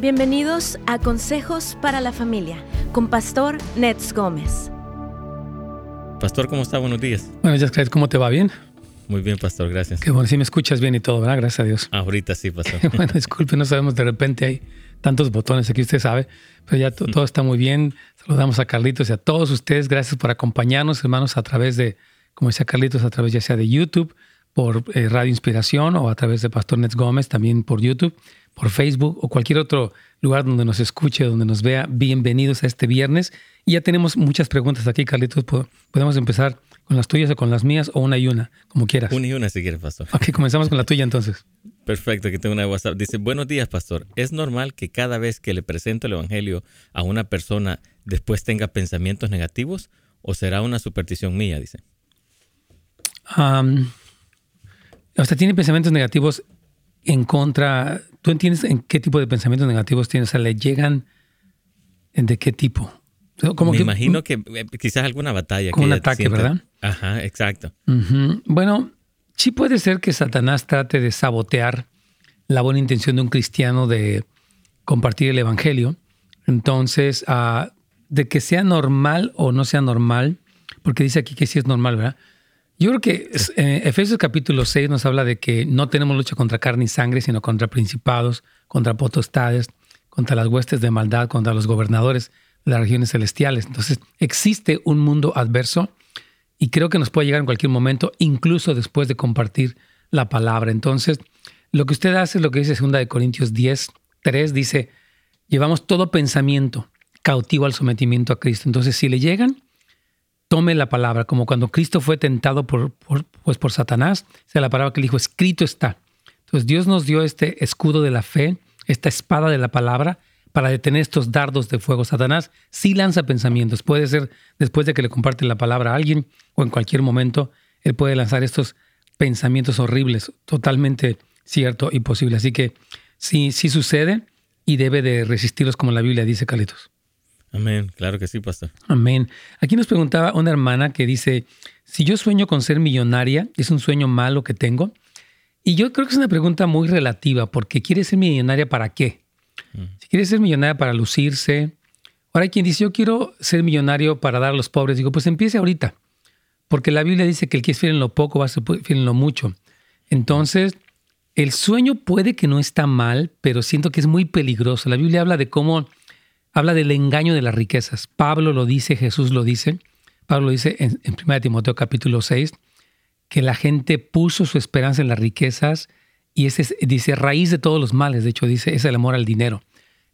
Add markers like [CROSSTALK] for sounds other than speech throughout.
Bienvenidos a Consejos para la Familia con Pastor Nets Gómez. Pastor, ¿cómo está? Buenos días. Buenos días, ¿cómo te va? ¿Bien? Muy bien, Pastor, gracias. Qué bueno, si me escuchas bien y todo, ¿verdad? Gracias a Dios. Ahorita sí, Pastor. [LAUGHS] bueno, disculpe, no sabemos, de repente hay tantos botones aquí, usted sabe, pero ya todo está muy bien. Saludamos a Carlitos y a todos ustedes. Gracias por acompañarnos, hermanos, a través de, como decía Carlitos, a través ya sea de YouTube, por eh, Radio Inspiración o a través de Pastor Nets Gómez, también por YouTube por Facebook o cualquier otro lugar donde nos escuche, donde nos vea, bienvenidos a este viernes. Y ya tenemos muchas preguntas aquí, Carlitos. Podemos empezar con las tuyas o con las mías o una y una, como quieras. Una y una si quieres, pastor. Ok, comenzamos con la tuya entonces. [LAUGHS] Perfecto, aquí tengo una WhatsApp. Dice, buenos días, pastor. ¿Es normal que cada vez que le presento el Evangelio a una persona después tenga pensamientos negativos o será una superstición mía? Dice. O sea, tiene pensamientos negativos en contra, ¿tú entiendes en qué tipo de pensamientos negativos tienes? O sea, ¿le llegan de qué tipo? Como Me imagino que eh, quizás alguna batalla. Como un ataque, ¿verdad? Ajá, exacto. Bueno, sí puede ser que Satanás trate de sabotear la buena intención de un cristiano de compartir el Evangelio. Entonces, ah, de que sea normal o no sea normal, porque dice aquí que sí es normal, ¿verdad? Yo creo que eh, Efesios capítulo 6 nos habla de que no tenemos lucha contra carne y sangre, sino contra principados, contra potestades, contra las huestes de maldad, contra los gobernadores de las regiones celestiales. Entonces, existe un mundo adverso y creo que nos puede llegar en cualquier momento, incluso después de compartir la palabra. Entonces, lo que usted hace es lo que dice 2 Corintios 10, 3, dice, llevamos todo pensamiento cautivo al sometimiento a Cristo. Entonces, si le llegan, tome la palabra, como cuando Cristo fue tentado por, pues por Satanás, sea la palabra que le dijo, escrito está. Entonces Dios nos dio este escudo de la fe, esta espada de la palabra, para detener estos dardos de fuego. Satanás sí lanza pensamientos, puede ser después de que le comparte la palabra a alguien o en cualquier momento, él puede lanzar estos pensamientos horribles, totalmente cierto y posible. Así que sí, sí sucede y debe de resistirlos como la Biblia dice, Calitos. Amén, claro que sí, pastor. Amén. Aquí nos preguntaba una hermana que dice, si yo sueño con ser millonaria, ¿es un sueño malo que tengo? Y yo creo que es una pregunta muy relativa, porque quiere ser millonaria para qué? Mm. Si quiere ser millonaria para lucirse. Ahora hay quien dice, yo quiero ser millonario para dar a los pobres. Digo, pues empiece ahorita, porque la Biblia dice que el que es fiel en lo poco va a ser fiel en lo mucho. Entonces, el sueño puede que no está mal, pero siento que es muy peligroso. La Biblia habla de cómo habla del engaño de las riquezas. Pablo lo dice, Jesús lo dice. Pablo dice en, 1 Timoteo capítulo 6 que la gente puso su esperanza en las riquezas y ese dice raíz de todos los males. De hecho, dice es el amor al dinero.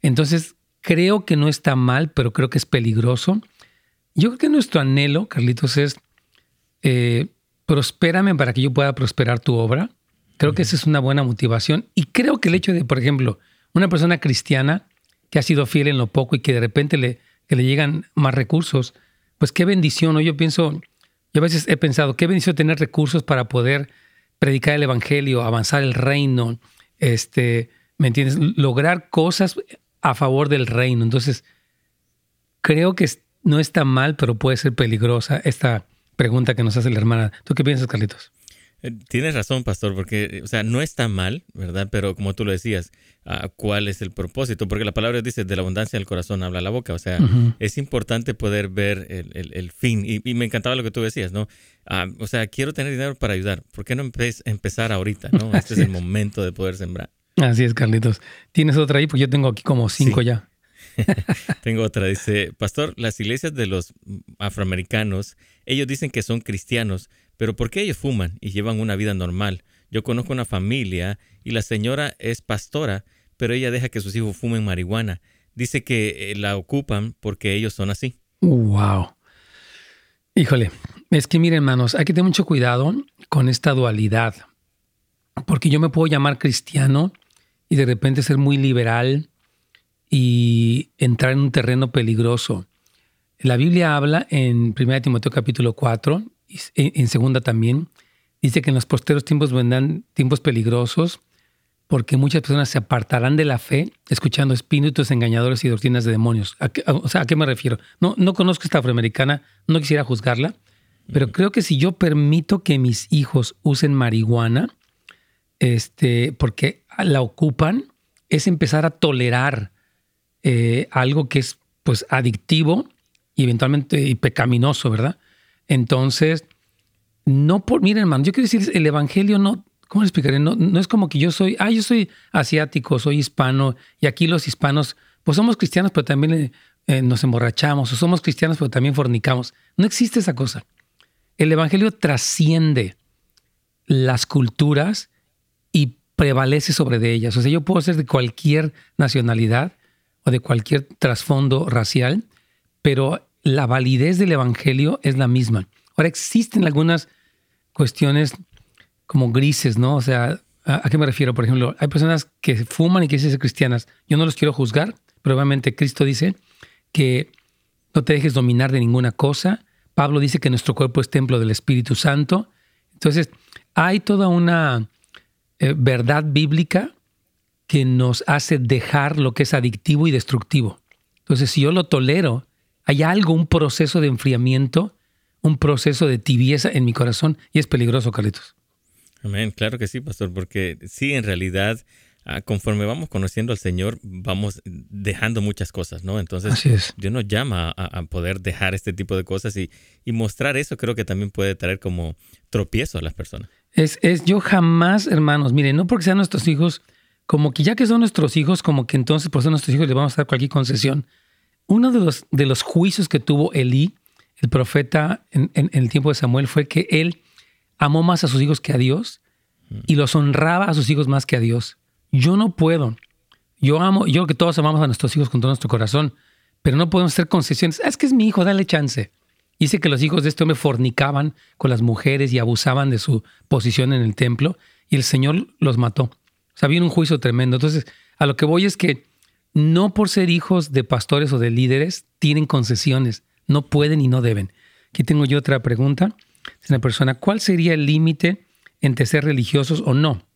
Entonces, creo que no está mal, pero creo que es peligroso. Yo creo que nuestro anhelo, Carlitos, es eh, prospérame para que yo pueda prosperar tu obra. Creo que esa es una buena motivación. Y creo que el hecho de, por ejemplo, una persona cristiana que ha sido fiel en lo poco y que de repente le, le llegan más recursos, pues qué bendición. Yo pienso, yo a veces he pensado, qué bendición tener recursos para poder predicar el evangelio, avanzar el reino, este, ¿me entiendes? Lograr cosas a favor del reino. Entonces, creo que no está mal, pero puede ser peligrosa esta pregunta que nos hace la hermana. ¿Tú qué piensas, Carlitos? Eh, tienes razón, pastor, porque, o sea, no está mal, ¿verdad? Pero como tú lo decías, ah, ¿cuál es el propósito? Porque la palabra dice, de la abundancia del corazón habla la boca. O sea, es importante poder ver el, fin. Y, me encantaba lo que tú decías, ¿no? Ah, o sea, quiero tener dinero para ayudar. ¿Por qué no empezar ahorita, no? [LAUGHS] Este es el momento de poder sembrar. Así es, Carlitos. ¿Tienes otra ahí? Pues yo tengo aquí como cinco ya. [LAUGHS] tengo otra. Dice, pastor, las iglesias de los afroamericanos, ellos dicen que son cristianos, pero ¿por qué ellos fuman y llevan una vida normal? Yo conozco una familia y la señora es pastora, pero ella deja que sus hijos fumen marihuana. Dice que eh, la ocupan porque ellos son así. Wow. Híjole, es que miren hermanos, hay que tener mucho cuidado con esta dualidad, porque yo me puedo llamar cristiano y de repente ser muy liberal y entrar en un terreno peligroso. La Biblia habla en 1 Timoteo capítulo 4 en segunda también, dice que en los posteros tiempos vendrán tiempos peligrosos porque muchas personas se apartarán de la fe escuchando espíritus engañadores y doctrinas de demonios. ¿A qué, o sea, ¿a qué me refiero? No, no conozco esta afroamericana, no quisiera juzgarla, pero creo que si yo permito que mis hijos usen marihuana, este, porque la ocupan, es empezar a tolerar eh, algo que es pues adictivo y eventualmente y pecaminoso, ¿verdad? Entonces, no por, miren hermano, yo quiero decir, el Evangelio no, ¿cómo le explicaré? No, no es como que yo soy, ah, yo soy asiático, soy hispano, y aquí los hispanos, pues somos cristianos, pero también eh, nos emborrachamos, o somos cristianos, pero también fornicamos. No existe esa cosa. El Evangelio trasciende las culturas y prevalece sobre de ellas. O sea, yo puedo ser de cualquier nacionalidad o de cualquier trasfondo racial, pero la validez del Evangelio es la misma. Ahora, existen algunas cuestiones como grises, ¿no? O sea, ¿a, qué me refiero? Por ejemplo, hay personas que fuman y que dicen cristianas. Yo no los quiero juzgar, pero obviamente Cristo dice que no te dejes dominar de ninguna cosa. Pablo dice que nuestro cuerpo es templo del Espíritu Santo. Entonces, hay toda una eh, verdad bíblica que nos hace dejar lo que es adictivo y destructivo. Entonces, si yo lo tolero, hay algo, un proceso de enfriamiento, un proceso de tibieza en mi corazón y es peligroso, Carlitos. Amén, claro que sí, pastor, porque sí, en realidad, ah, conforme vamos conociendo al Señor, vamos dejando muchas cosas, ¿no? Entonces, Dios nos llama a, poder dejar este tipo de cosas y, y, mostrar eso creo que también puede traer como tropiezo a las personas. Es, es, yo jamás, hermanos, miren, no porque sean nuestros hijos, como que ya que son nuestros hijos, como que entonces por ser nuestros hijos le vamos a dar cualquier concesión. Uno de los, de los juicios que tuvo Elí, el profeta en, el tiempo de Samuel, fue que él amó más a sus hijos que a Dios y los honraba a sus hijos más que a Dios. Yo no puedo. Yo amo, yo creo que todos amamos a nuestros hijos con todo nuestro corazón, pero no podemos hacer concesiones. Ah, es que es mi hijo, dale chance. Dice que los hijos de este hombre fornicaban con las mujeres y abusaban de su posición en el templo y el Señor los mató. O sea, había un juicio tremendo. Entonces, a lo que voy es que no por ser hijos de pastores o de líderes tienen concesiones. No pueden y no deben. Aquí tengo yo otra pregunta. Es una persona, ¿cuál sería el límite entre ser religiosos o no?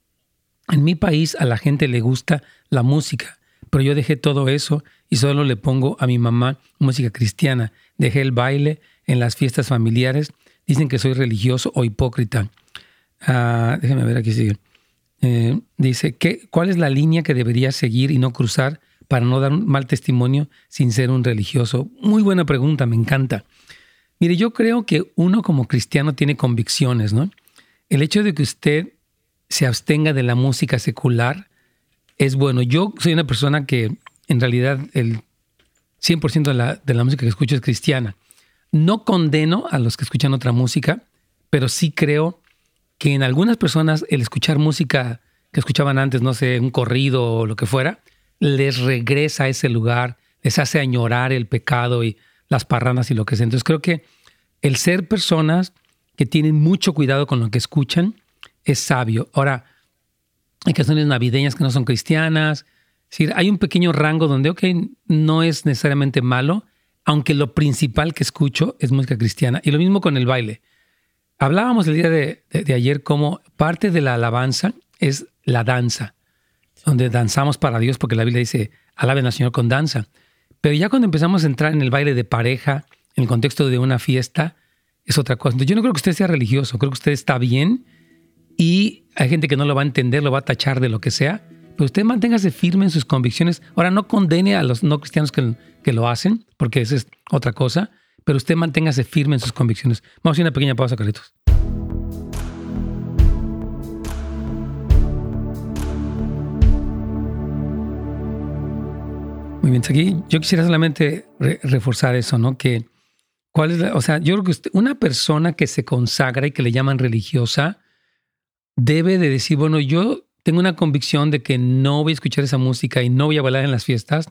En mi país a la gente le gusta la música, pero yo dejé todo eso y solo le pongo a mi mamá música cristiana. Dejé el baile en las fiestas familiares. Dicen que soy religioso o hipócrita. Ah, déjame ver aquí sigue. Eh, dice, ¿qué, ¿cuál es la línea que debería seguir y no cruzar para no dar un mal testimonio sin ser un religioso? Muy buena pregunta, me encanta. Mire, yo creo que uno como cristiano tiene convicciones, ¿no? El hecho de que usted se abstenga de la música secular es bueno. Yo soy una persona que en realidad el 100% de la, de la música que escucho es cristiana. No condeno a los que escuchan otra música, pero sí creo que en algunas personas el escuchar música que escuchaban antes, no sé, un corrido o lo que fuera, les regresa a ese lugar, les hace añorar el pecado y las parranas y lo que sea. Entonces creo que el ser personas que tienen mucho cuidado con lo que escuchan es sabio. Ahora, hay canciones navideñas que no son cristianas. Es decir, hay un pequeño rango donde, ok, no es necesariamente malo, aunque lo principal que escucho es música cristiana. Y lo mismo con el baile. Hablábamos el día de, ayer cómo parte de la alabanza es la danza, donde danzamos para Dios, porque la Biblia dice, alaben al Señor con danza. Pero ya cuando empezamos a entrar en el baile de pareja, en el contexto de una fiesta, es otra cosa. Yo no creo que usted sea religioso, creo que usted está bien y hay gente que no lo va a entender, lo va a tachar de lo que sea, pero usted manténgase firme en sus convicciones. Ahora, no condene a los no cristianos que, que lo hacen, porque esa es otra cosa, pero usted manténgase firme en sus convicciones. Vamos a hacer una pequeña pausa, Carlitos. Muy bien, aquí yo quisiera solamente reforzar eso, ¿no? Que, ¿cuál es o sea, yo creo que una persona que se consagra y que le llaman religiosa debe de decir, bueno, yo tengo una convicción de que no voy a escuchar esa música y no voy a bailar en las fiestas,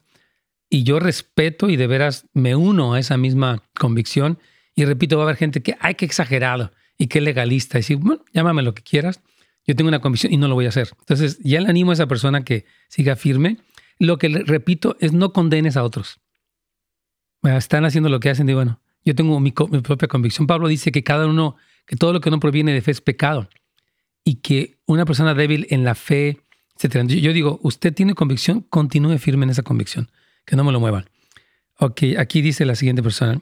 y yo respeto y de veras me uno a esa misma convicción. Y repito, va a haber gente que, ay, qué exagerado y qué legalista. Y decir, bueno, llámame lo que quieras. Yo tengo una convicción y no lo voy a hacer. Entonces, ya le animo a esa persona que siga firme. Lo que repito es no condenes a otros. Están haciendo lo que hacen. Y bueno, yo tengo mi, mi propia convicción. Pablo dice que cada uno, que todo lo que no proviene de fe es pecado. Y que una persona débil en la fe, etc. Yo digo, usted tiene convicción, continúe firme en esa convicción que no me lo muevan. Ok, aquí dice la siguiente persona.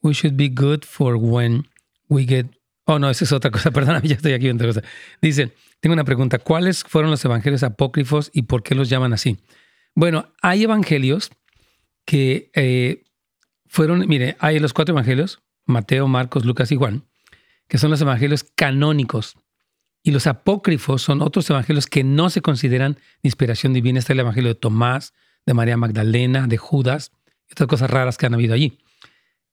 We should be good for when we get... Oh, no, esa es otra cosa, [LAUGHS] perdóname, ya estoy aquí en otra cosa. Dice, tengo una pregunta. ¿Cuáles fueron los evangelios apócrifos y por qué los llaman así? Bueno, hay evangelios que eh, fueron, mire, hay los cuatro evangelios, Mateo, Marcos, Lucas y Juan, que son los evangelios canónicos. Y los apócrifos son otros evangelios que no se consideran de inspiración divina. Está el evangelio de Tomás, de María Magdalena, de Judas, y otras cosas raras que han habido allí.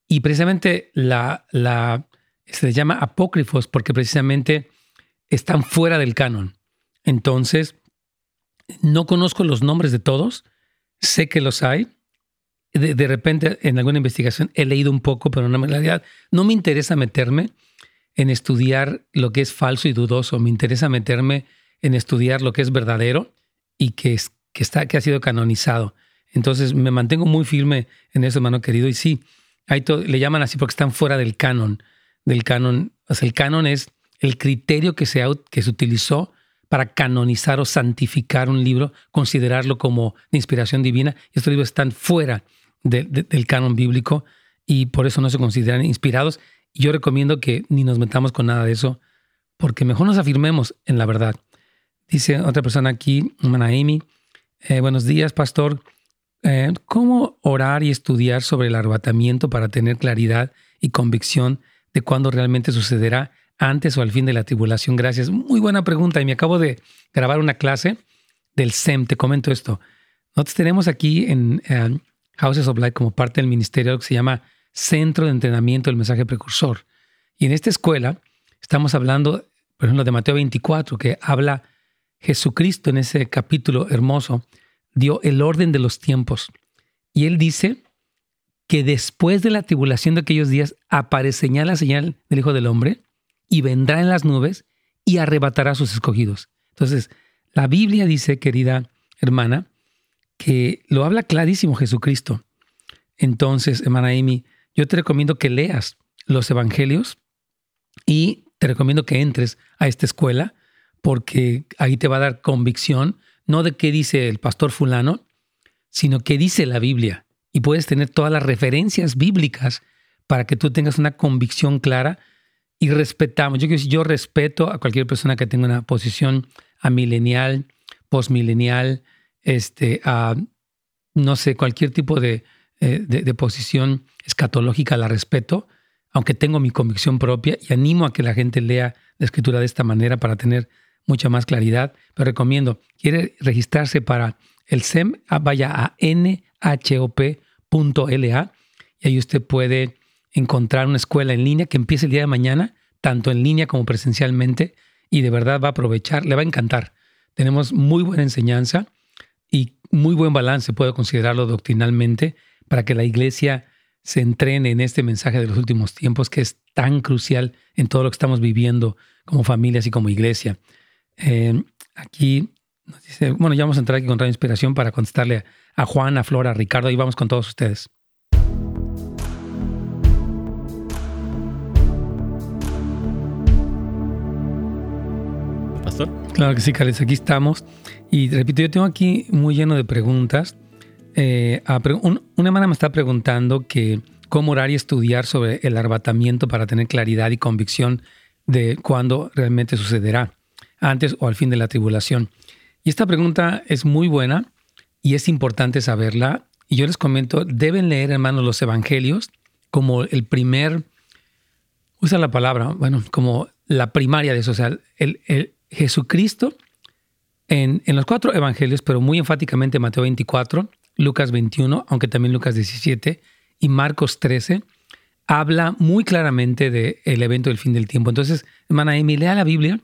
Y precisamente se les llama apócrifos porque precisamente están fuera del canon. Entonces, no conozco los nombres de todos, sé que los hay. De, repente, en alguna investigación he leído un poco, pero en realidad no me interesa meterme en estudiar lo que es falso y dudoso, me interesa meterme en estudiar lo que es verdadero y que, es, que, está, que ha sido canonizado. Entonces me mantengo muy firme en eso, hermano querido. Y sí, hay le llaman así porque están fuera del canon. Del canon. O sea, el canon es el criterio que se, que se utilizó para canonizar o santificar un libro, considerarlo como de inspiración divina. Estos libros están fuera del canon bíblico y por eso no se consideran inspirados. Yo recomiendo que ni nos metamos con nada de eso, porque mejor nos afirmemos en la verdad. Dice otra persona aquí, hermana Amy, eh, buenos días, pastor. Eh, ¿Cómo orar y estudiar sobre el arrebatamiento para tener claridad y convicción de cuándo realmente sucederá antes o al fin de la tribulación? Gracias. Muy buena pregunta. Y me acabo de grabar una clase del SEM. Te comento esto. Nosotros tenemos aquí en eh, Houses of Light como parte del ministerio que se llama centro de entrenamiento del mensaje precursor. Y en esta escuela estamos hablando, por ejemplo, de Mateo 24, que habla Jesucristo en ese capítulo hermoso, dio el orden de los tiempos. Y él dice que después de la tribulación de aquellos días aparecerá la señal del Hijo del Hombre y vendrá en las nubes y arrebatará a sus escogidos. Entonces, la Biblia dice, querida hermana, que lo habla clarísimo Jesucristo. Entonces, hermana Amy, yo te recomiendo que leas los evangelios y te recomiendo que entres a esta escuela porque ahí te va a dar convicción, no de qué dice el pastor fulano, sino qué dice la Biblia. Y puedes tener todas las referencias bíblicas para que tú tengas una convicción clara y respetamos. Yo, yo respeto a cualquier persona que tenga una posición amilenial, postmilenial, este, a, no sé, cualquier tipo de, eh, de, posición escatológica la respeto, aunque tengo mi convicción propia y animo a que la gente lea la escritura de esta manera para tener mucha más claridad. Pero recomiendo, quiere registrarse para el SEM, ah, vaya a nhop.la y ahí usted puede encontrar una escuela en línea que empiece el día de mañana, tanto en línea como presencialmente, y de verdad va a aprovechar, le va a encantar. Tenemos muy buena enseñanza y muy buen balance, puedo considerarlo doctrinalmente, para que la iglesia se entrene en este mensaje de los últimos tiempos que es tan crucial en todo lo que estamos viviendo como familias y como iglesia. Eh, aquí nos dice, bueno, ya vamos a entrar aquí con Radio Inspiración para contestarle a Juan, a Flora, a Ricardo y vamos con todos ustedes. Claro que sí, Carlos, aquí estamos. Y repito, yo tengo aquí muy lleno de preguntas. Eh, una hermana me está preguntando que cómo orar y estudiar sobre el arrebatamiento para tener claridad y convicción de cuándo realmente sucederá, antes o al fin de la tribulación. Y esta pregunta es muy buena y es importante saberla. Y yo les comento, deben leer, hermanos, los evangelios como el primer, usa la palabra, bueno, como la primaria de eso, o sea, el, Jesucristo en, en, los cuatro evangelios, pero muy enfáticamente Mateo 24, Lucas 21, aunque también Lucas 17 y Marcos 13, habla muy claramente del evento del fin del tiempo. Entonces, hermana Amy, lea la Biblia.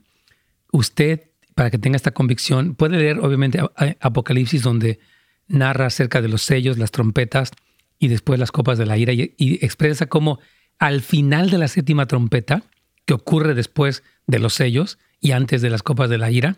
Usted, para que tenga esta convicción, puede leer obviamente Apocalipsis, donde narra acerca de los sellos, las trompetas y después las copas de la ira y, y expresa cómo al final de la séptima trompeta, que ocurre después de los sellos y antes de las copas de la ira,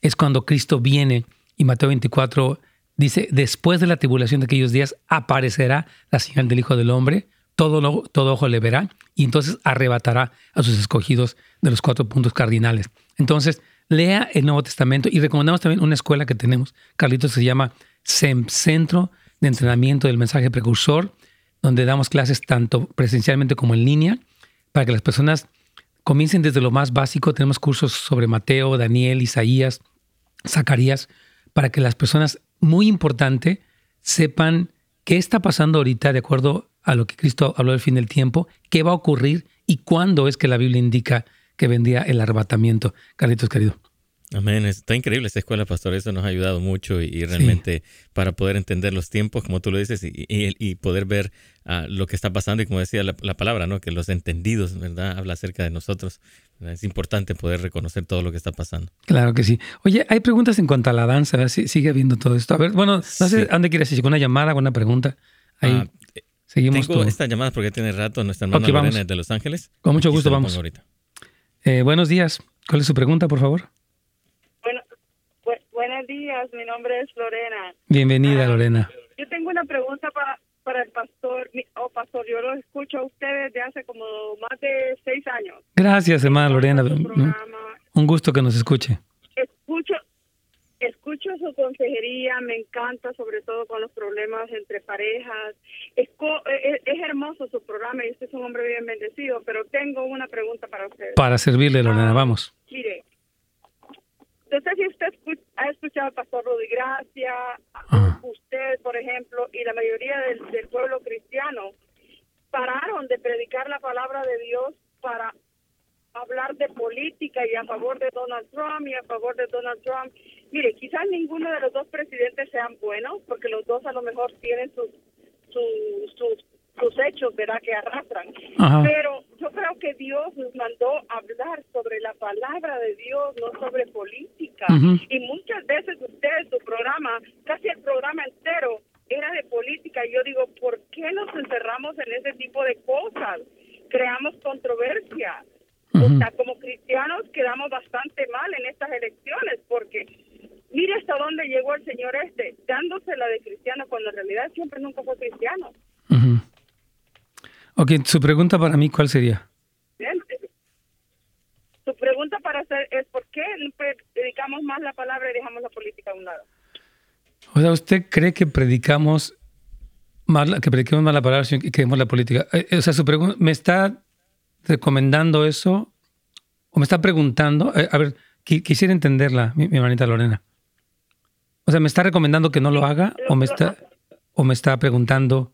es cuando Cristo viene y Mateo 24 Dice, después de la tribulación de aquellos días aparecerá la señal del Hijo del Hombre, todo, todo ojo le verá y entonces arrebatará a sus escogidos de los cuatro puntos cardinales. Entonces, lea el Nuevo Testamento y recomendamos también una escuela que tenemos, Carlitos, se llama SEM, Centro de Entrenamiento del Mensaje Precursor, donde damos clases tanto presencialmente como en línea, para que las personas comiencen desde lo más básico. Tenemos cursos sobre Mateo, Daniel, Isaías, Zacarías, para que las personas muy importante, sepan ¿Qué está pasando ahorita de acuerdo a lo que Cristo habló del fin del tiempo? ¿Qué va a ocurrir y cuándo es que la Biblia indica que vendría el arrebatamiento? Carlitos, querido. Amén. Está increíble esta escuela, pastor. Eso nos ha ayudado mucho y, realmente para poder entender los tiempos, como tú lo dices, y, poder ver ah, lo que está pasando. Y como decía la, palabra, ¿no? que los entendidos, ¿verdad? Habla acerca de nosotros. Es importante poder reconocer todo lo que está pasando. Claro que sí. Oye, hay preguntas en cuanto a la danza. sigue habiendo todo esto. A ver, bueno, no sé dónde quieres ir. ¿Una llamada, una pregunta? Ahí. Ah, seguimos. Tengo esta llamada porque tiene rato nuestra hermana Lorena de Los Ángeles. Con mucho gusto, vamos. Ahorita. Eh, buenos días. ¿Cuál es su pregunta, por favor? Días, mi nombre es Lorena. Bienvenida, ah, Lorena. Yo tengo una pregunta para, para el pastor. Oh, pastor, yo lo escucho a ustedes desde hace como más de seis años. Gracias, hermana Lorena. Un gusto que nos escuche. Escucho, escucho su consejería, me encanta, sobre todo con los problemas entre parejas. Es, es, es, hermoso su programa y usted es un hombre bien bendecido, pero tengo una pregunta para usted. Para servirle, Lorena, ah, vamos. Mire, no sé si usted ha escuchado al pastor Rudy Gracia, ah. usted, por ejemplo, y la mayoría del, pueblo cristiano pararon de predicar la palabra de Dios para hablar de política y a favor de Donald Trump y a favor de Donald Trump. Mire, quizás ninguno de los dos presidentes sean buenos, porque los dos a lo mejor tienen sus, sus, sus sus hechos, ¿verdad?, que arrastran. Pero yo creo que Dios nos mandó a hablar sobre la palabra de Dios, no sobre política. Y muchas veces ustedes, su programa, casi el programa entero, era de política. Y yo digo, ¿por qué nos encerramos en ese tipo de cosas? Creamos controversia. O sea, como cristianos quedamos bastante mal en estas elecciones porque mire hasta dónde llegó el señor este, dándosela de cristiano cuando en realidad siempre nunca fue cristiano. Ok, su pregunta para mí, ¿cuál sería? Su pregunta para hacer es ¿por qué predicamos más la palabra y dejamos la política a un lado? O sea, ¿usted cree que predicamos más la, que prediquemos más la palabra y que dejemos la política? Eh, eh, o sea, su pregunta, ¿me está recomendando eso? ¿O me está preguntando? Eh, a ver, quisiera entenderla, mi, mi, hermanita Lorena. O sea, ¿me está recomendando que no lo haga? ¿O me está, o me está preguntando?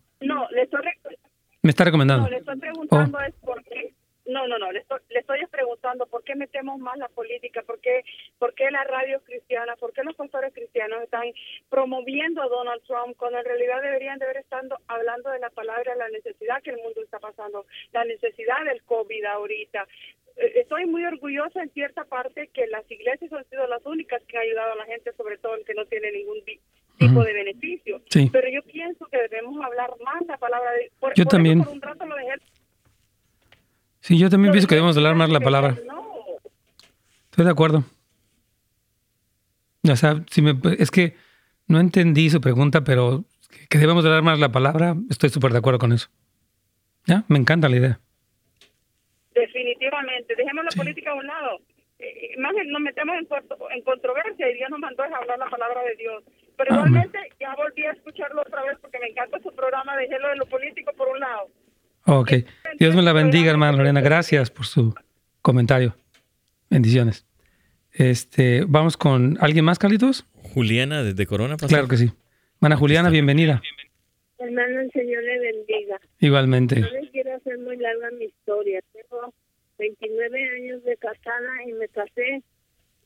¿Me está recomendando? No, le estoy preguntando oh. es por qué. No, no, no, le estoy, le estoy preguntando por qué metemos más la política, por qué, por qué la radio cristiana, por qué los pastores cristianos están promoviendo a Donald Trump cuando en realidad deberían de haber estado hablando de la palabra, la necesidad que el mundo está pasando, la necesidad del COVID ahorita. Eh, estoy muy orgullosa en cierta parte que las iglesias han sido las únicas que han ayudado a la gente, sobre todo el que no tiene ningún tipo de beneficio. Pero yo pienso que debemos hablar más la palabra de por, Yo también. Sí, yo también pienso que debemos hablar más la palabra. Estoy de acuerdo. O sea, si me, es que no entendí su pregunta, pero que debemos hablar más la palabra, estoy súper de acuerdo con eso. ¿Ya? Me encanta la idea. Definitivamente. Dejemos la política a un lado. Eh, más nos metemos en, en controversia y Dios nos mandó a hablar la palabra de Dios. Pero igualmente ya volví a escucharlo otra vez porque me encanta su programa, dejélo de lo político por un lado. Ok. Dios me la bendiga, hermana Lorena. Gracias por su comentario. Bendiciones. Este, vamos con alguien más, Carlitos. Juliana desde Corona. Claro que sí. Hermana Juliana, bienvenida. Hermano, el Señor le bendiga. Igualmente. No les quiero hacer muy larga mi historia. Tengo 29 años de casada y me casé.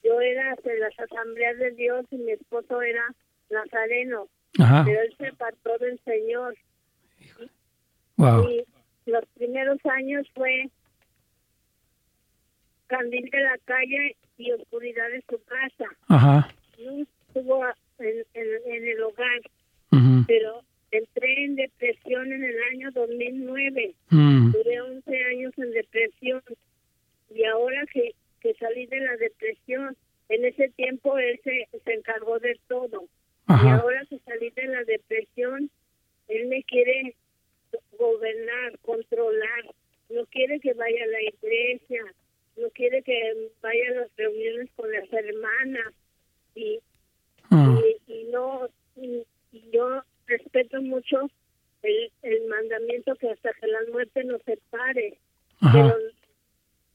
Yo era de las asambleas de Dios y mi esposo era nazareno, pero él se apartó del Señor. Y los primeros años fue candil de la calle y oscuridad de su casa. Ajá. No estuvo en, el hogar, pero entré en depresión en el año 2009. Mm. Duré 11 años en depresión y ahora que, que salí de la depresión, en ese tiempo él se, se encargó de todo. Y ahora que salí de la depresión, él me quiere gobernar, controlar. No quiere que vaya a la iglesia, no quiere que vaya a las reuniones con las hermanas. Y, ah. y, no, y, yo respeto mucho el, el mandamiento que hasta que la muerte nos separe. Pero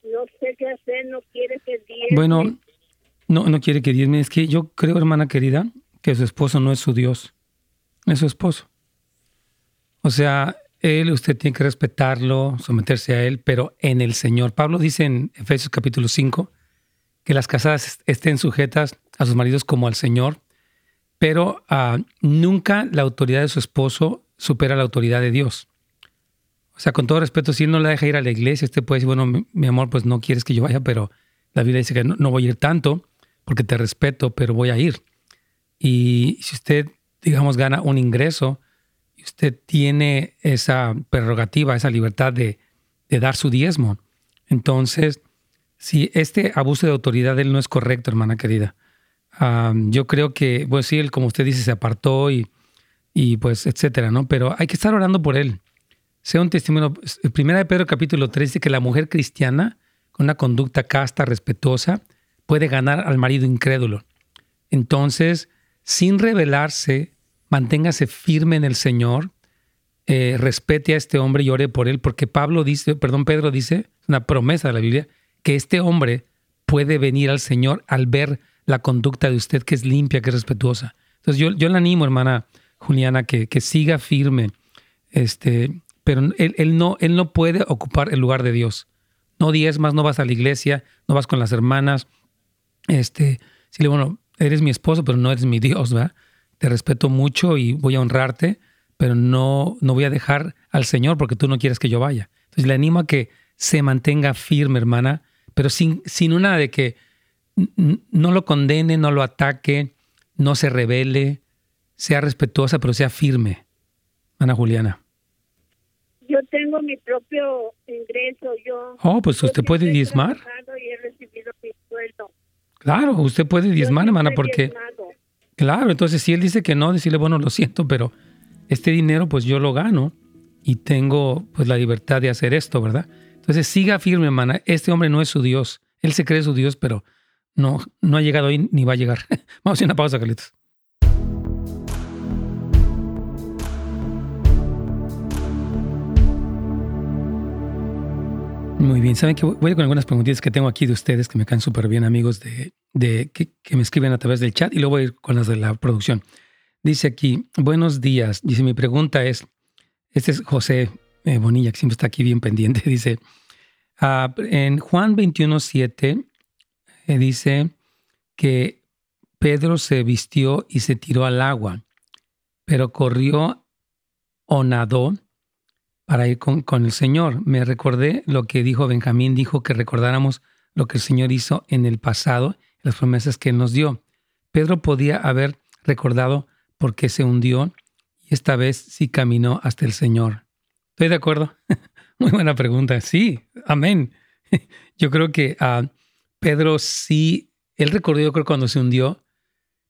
no sé qué hacer, no quiere que. Bueno, no, no quiere que Dios me... Es que yo creo, hermana querida, que su esposo no es su Dios, es su esposo. O sea, él, usted tiene que respetarlo, someterse a él, pero en el Señor. Pablo dice en Efesios capítulo 5 que las casadas estén sujetas a sus maridos como al Señor, pero ah, nunca la autoridad de su esposo supera la autoridad de Dios. O sea, con todo respeto, si él no la deja ir a la iglesia, usted puede decir, bueno, mi, amor, pues no quieres que yo vaya, pero la Biblia dice que no, voy a ir tanto porque te respeto, pero voy a ir. Y si usted, digamos, gana un ingreso y usted tiene esa prerrogativa, esa libertad de, dar su diezmo, entonces, si este abuso de autoridad de él no es correcto, hermana querida, yo creo que, pues sí, él, como usted dice, se apartó y, y pues, etcétera, ¿no? Pero hay que estar orando por él. Sea un testimonio. Primera de Pedro, capítulo 3, dice que la mujer cristiana, con una conducta casta, respetuosa, puede ganar al marido incrédulo. Entonces, sin rebelarse, manténgase firme en el Señor, eh, respete a este hombre y ore por él, porque Pablo dice, perdón, Pedro dice, una promesa de la Biblia, que este hombre puede venir al Señor al ver la conducta de usted que es limpia, que es respetuosa. Entonces yo, yo le animo, hermana Juliana, que, que siga firme, este, pero él, él, no, él no puede ocupar el lugar de Dios. No más no vas a la iglesia, no vas con las hermanas. Este, si le bueno, eres mi esposo, pero no eres mi Dios, ¿verdad? Te respeto mucho y voy a honrarte, pero no, no voy a dejar al Señor porque tú no quieres que yo vaya. Entonces le animo a que se mantenga firme, hermana, pero sin, sin una de que no lo condene, no lo ataque, no se revele, sea respetuosa, pero sea firme. Ana Juliana. Yo tengo mi propio ingreso, yo. Oh, pues usted puede diezmar he recibido mi sueldo. Claro, usted puede diezmar, hermana, porque... Claro, entonces si él dice que no, decirle, bueno, lo siento, pero este dinero pues yo lo gano y tengo pues la libertad de hacer esto, ¿verdad? Entonces siga firme, hermana, este hombre no es su Dios, él se cree su Dios, pero no, no ha llegado ahí ni va a llegar. [LAUGHS] Vamos a hacer una pausa, Carlitos. Muy bien, saben que voy con algunas preguntitas que tengo aquí de ustedes que me caen súper bien, amigos, de, que, me escriben a través del chat y luego voy a ir con las de la producción. Dice aquí, buenos días. Dice, mi pregunta es, este es José eh, Bonilla, que siempre está aquí bien pendiente. [LAUGHS] Dice, ah, en Juan 21, 7, eh, dice que Pedro se vistió y se tiró al agua, pero corrió o nadó para ir con, el Señor. Me recordé lo que dijo Benjamín, dijo que recordáramos lo que el Señor hizo en el pasado, las promesas que nos dio. Pedro podía haber recordado por qué se hundió y esta vez sí caminó hasta el Señor. ¿Estoy de acuerdo? [LAUGHS] Muy buena pregunta. Sí, amén. [LAUGHS] Yo creo que uh, Pedro sí, él recordó, yo creo, cuando se hundió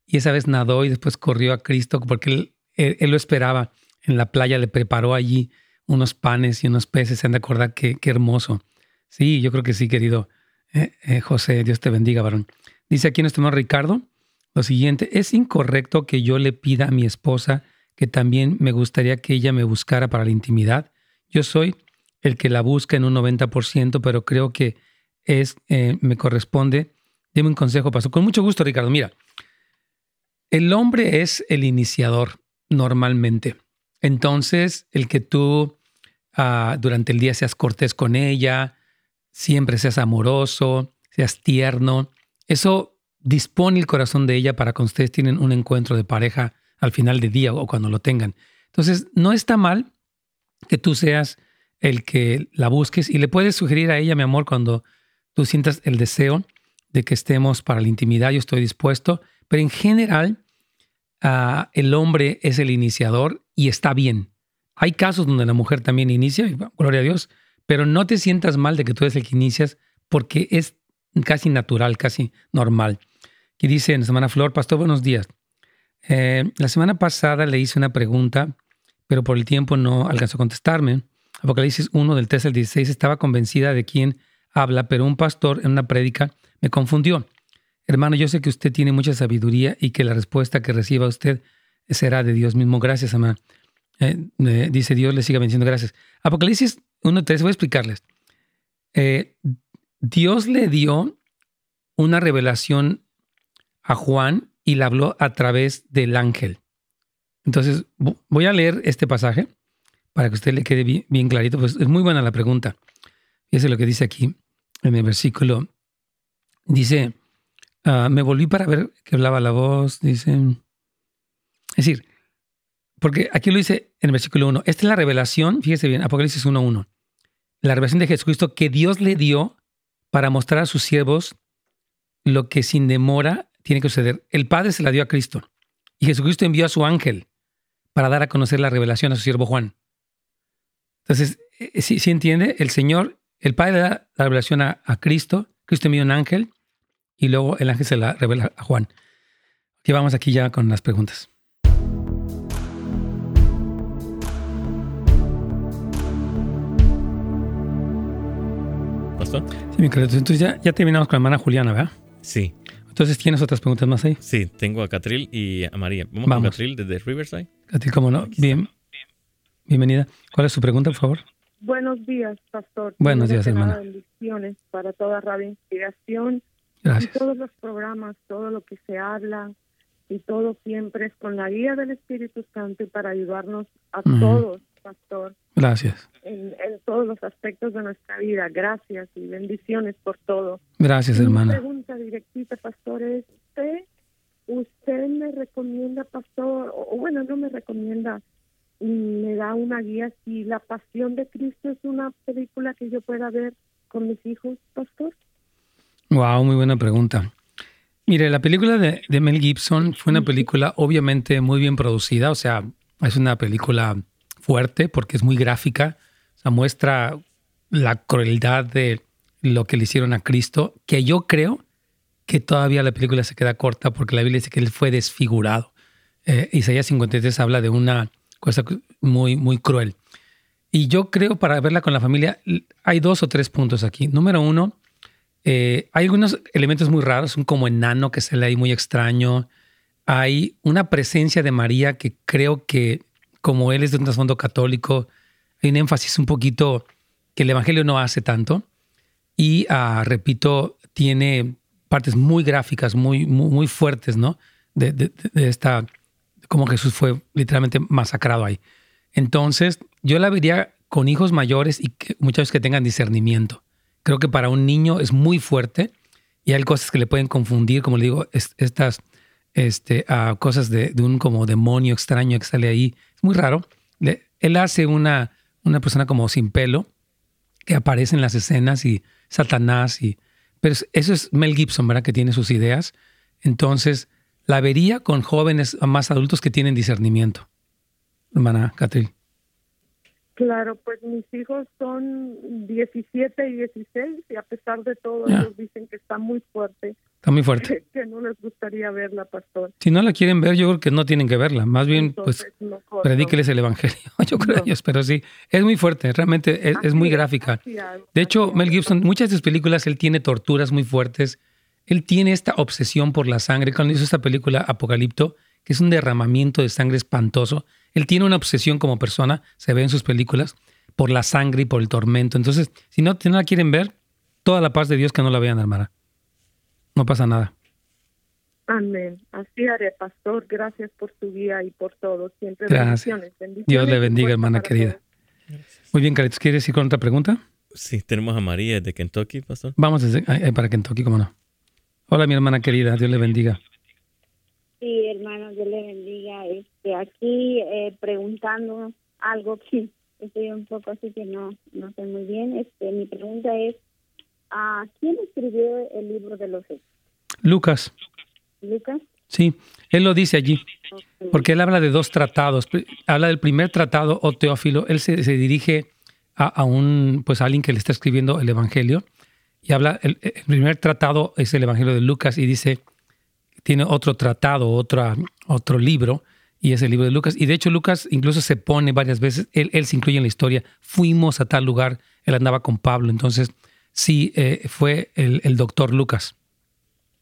y esa vez nadó y después corrió a Cristo porque él, él lo esperaba en la playa, le preparó allí unos panes y unos peces. Se han de acordar qué, qué hermoso. Sí, yo creo que sí, querido eh, eh, José. Dios te bendiga, varón. Dice aquí nuestro hermano Ricardo lo siguiente: es incorrecto que yo le pida a mi esposa que también me gustaría que ella me buscara para la intimidad. Yo soy el que la busca en un 90%, pero creo que es, eh, me corresponde. Deme un consejo, paso. Con mucho gusto, Ricardo. Mira, el hombre es el iniciador normalmente. Entonces, el que tú ah, durante el día seas cortés con ella, siempre seas amoroso, seas tierno, eso dispone el corazón de ella para que ustedes tienen un encuentro de pareja al final del día o cuando lo tengan. Entonces, no está mal que tú seas el que la busques y le puedes sugerir a ella, mi amor, cuando tú sientas el deseo de que estemos para la intimidad, yo estoy dispuesto, pero en general Ah, el hombre es el iniciador y está bien. Hay casos donde la mujer también inicia, y gloria a Dios, pero no te sientas mal de que tú eres el que inicias porque es casi natural, casi normal. Y dice en Semana Flor, Pastor, buenos días. Eh, la semana pasada le hice una pregunta, pero por el tiempo no alcanzó a contestarme. Apocalipsis 1 del 3 al 16 estaba convencida de quién habla, pero un pastor en una prédica me confundió. Hermano, yo sé que usted tiene mucha sabiduría y que la respuesta que reciba usted será de Dios mismo. Gracias, hermano. Eh, eh, dice Dios, le siga bendiciendo. Gracias. Apocalipsis 1.3, voy a explicarles. Eh, Dios le dio una revelación a Juan y la habló a través del ángel. Entonces, voy a leer este pasaje para que usted le quede bien, clarito, pues es muy buena la pregunta. Fíjese lo que dice aquí en el versículo. Dice, ah, me volví para ver que hablaba la voz, dice... Es decir, porque aquí lo dice en el versículo 1. Esta es la revelación, fíjese bien, Apocalipsis 1.1. La revelación de Jesucristo que Dios le dio para mostrar a sus siervos lo que sin demora tiene que suceder. El Padre se la dio a Cristo y Jesucristo envió a su ángel para dar a conocer la revelación a su siervo Juan. Entonces, si eh, entiende? El Señor, el Padre da la revelación a, Cristo, Cristo envió un ángel y luego el ángel se la revela a Juan. Y vamos aquí ya con las preguntas. Sí. Entonces ya, ya terminamos con la hermana Juliana, ¿verdad? Sí. Entonces, ¿tienes otras preguntas más ahí? Sí, tengo a Catril y a María. Vamos, con Catril desde Riverside. Catril, ¿cómo no? Bien. Bienvenida. ¿Cuál es su pregunta, por favor? Buenos días, pastor. Buenos días, hermana. Bendiciones para toda Radio Inspiración. Gracias. Y todos los programas, todo lo que se habla y todo siempre es con la guía del Espíritu Santo y para ayudarnos a todos, pastor. Gracias. En, todos los aspectos de nuestra vida. Gracias y bendiciones por todo. Gracias, hermana. Mi pregunta directita, pastor, es, ¿usted, usted me recomienda, pastor, o bueno, no me recomienda, me da una guía si La Pasión de Cristo es una película que yo pueda ver con mis hijos, pastor? Wow, muy buena pregunta. Mire, la película de, de, Mel Gibson fue una película obviamente muy bien producida, o sea, es una película fuerte porque es muy gráfica, o sea, muestra la crueldad de lo que le hicieron a Cristo, que yo creo que todavía la película se queda corta porque la Biblia dice que él fue desfigurado. Eh, Isaías 53 habla de una cosa muy, muy cruel. Y yo creo para verla con la familia hay dos o tres puntos aquí. Número uno, eh, hay algunos elementos muy raros, un como enano que se lee ahí muy extraño. Hay una presencia de María que creo que como él es de un trasfondo católico, hay un énfasis un poquito que el Evangelio no hace tanto. Y, ah, repito, tiene partes muy gráficas, muy, muy, fuertes, ¿no? De, de, esta como Jesús fue literalmente masacrado ahí. Entonces, yo la vería con hijos mayores y que, muchas que tengan discernimiento. Creo que para un niño es muy fuerte y hay cosas que le pueden confundir, como le digo, estas este, uh, cosas de, un como demonio extraño que sale ahí. Es muy raro. él hace una, una persona como sin pelo que aparece en las escenas y Satanás y... Pero eso es Mel Gibson, ¿verdad? Que tiene sus ideas. Entonces, la vería con jóvenes más adultos que tienen discernimiento. Hermana Catril. Claro, pues mis hijos son 17 y 16 y a pesar de todo ellos dicen que está muy fuerte. Está muy fuerte. [LAUGHS] Que, no les gustaría verla, pastor. Si no la quieren ver, yo creo que no tienen que verla. Más bien, pues, predíqueles el evangelio. [LAUGHS] Yo creo no. ellos, pero sí, es muy fuerte, realmente es, muy gráfica. de hecho, Mel Gibson, muchas de sus películas, él tiene torturas muy fuertes él tiene esta obsesión por la sangre. Cuando hizo esta película Apocalipto, que es un derramamiento de sangre espantoso, él tiene una obsesión como persona, se ve en sus películas, por la sangre y por el tormento. Entonces, si no, la quieren ver, toda la paz de Dios que no la vean, hermana. No pasa nada. Amén. Así haré, pastor. Gracias por su guía y por todo. Siempre bendiciones. Dios le bendiga, hermana querida. Muy bien, Caritos. ¿Quieres ir con otra pregunta? Sí, tenemos a María de Kentucky, pastor. Vamos para Kentucky, ¿cómo no? Hola, mi hermana querida, Dios le bendiga. Sí, hermano, Dios le bendiga. Este, aquí eh, preguntando algo que [LAUGHS] estoy un poco así que no, no sé muy bien. Este, mi pregunta es, ¿a quién escribió el libro de los hechos? Lucas. ¿Lucas? Sí, él lo dice allí, porque él habla de dos tratados. Habla del primer tratado, o Teófilo, él se, dirige a, a, un, pues a alguien que le está escribiendo el Evangelio, y habla, el, primer tratado es el Evangelio de Lucas y dice, tiene otro tratado, otra, otro libro, y es el libro de Lucas. Y de hecho Lucas incluso se pone varias veces, él, él se incluye en la historia, fuimos a tal lugar, él andaba con Pablo, entonces sí, eh, fue el, el, doctor Lucas.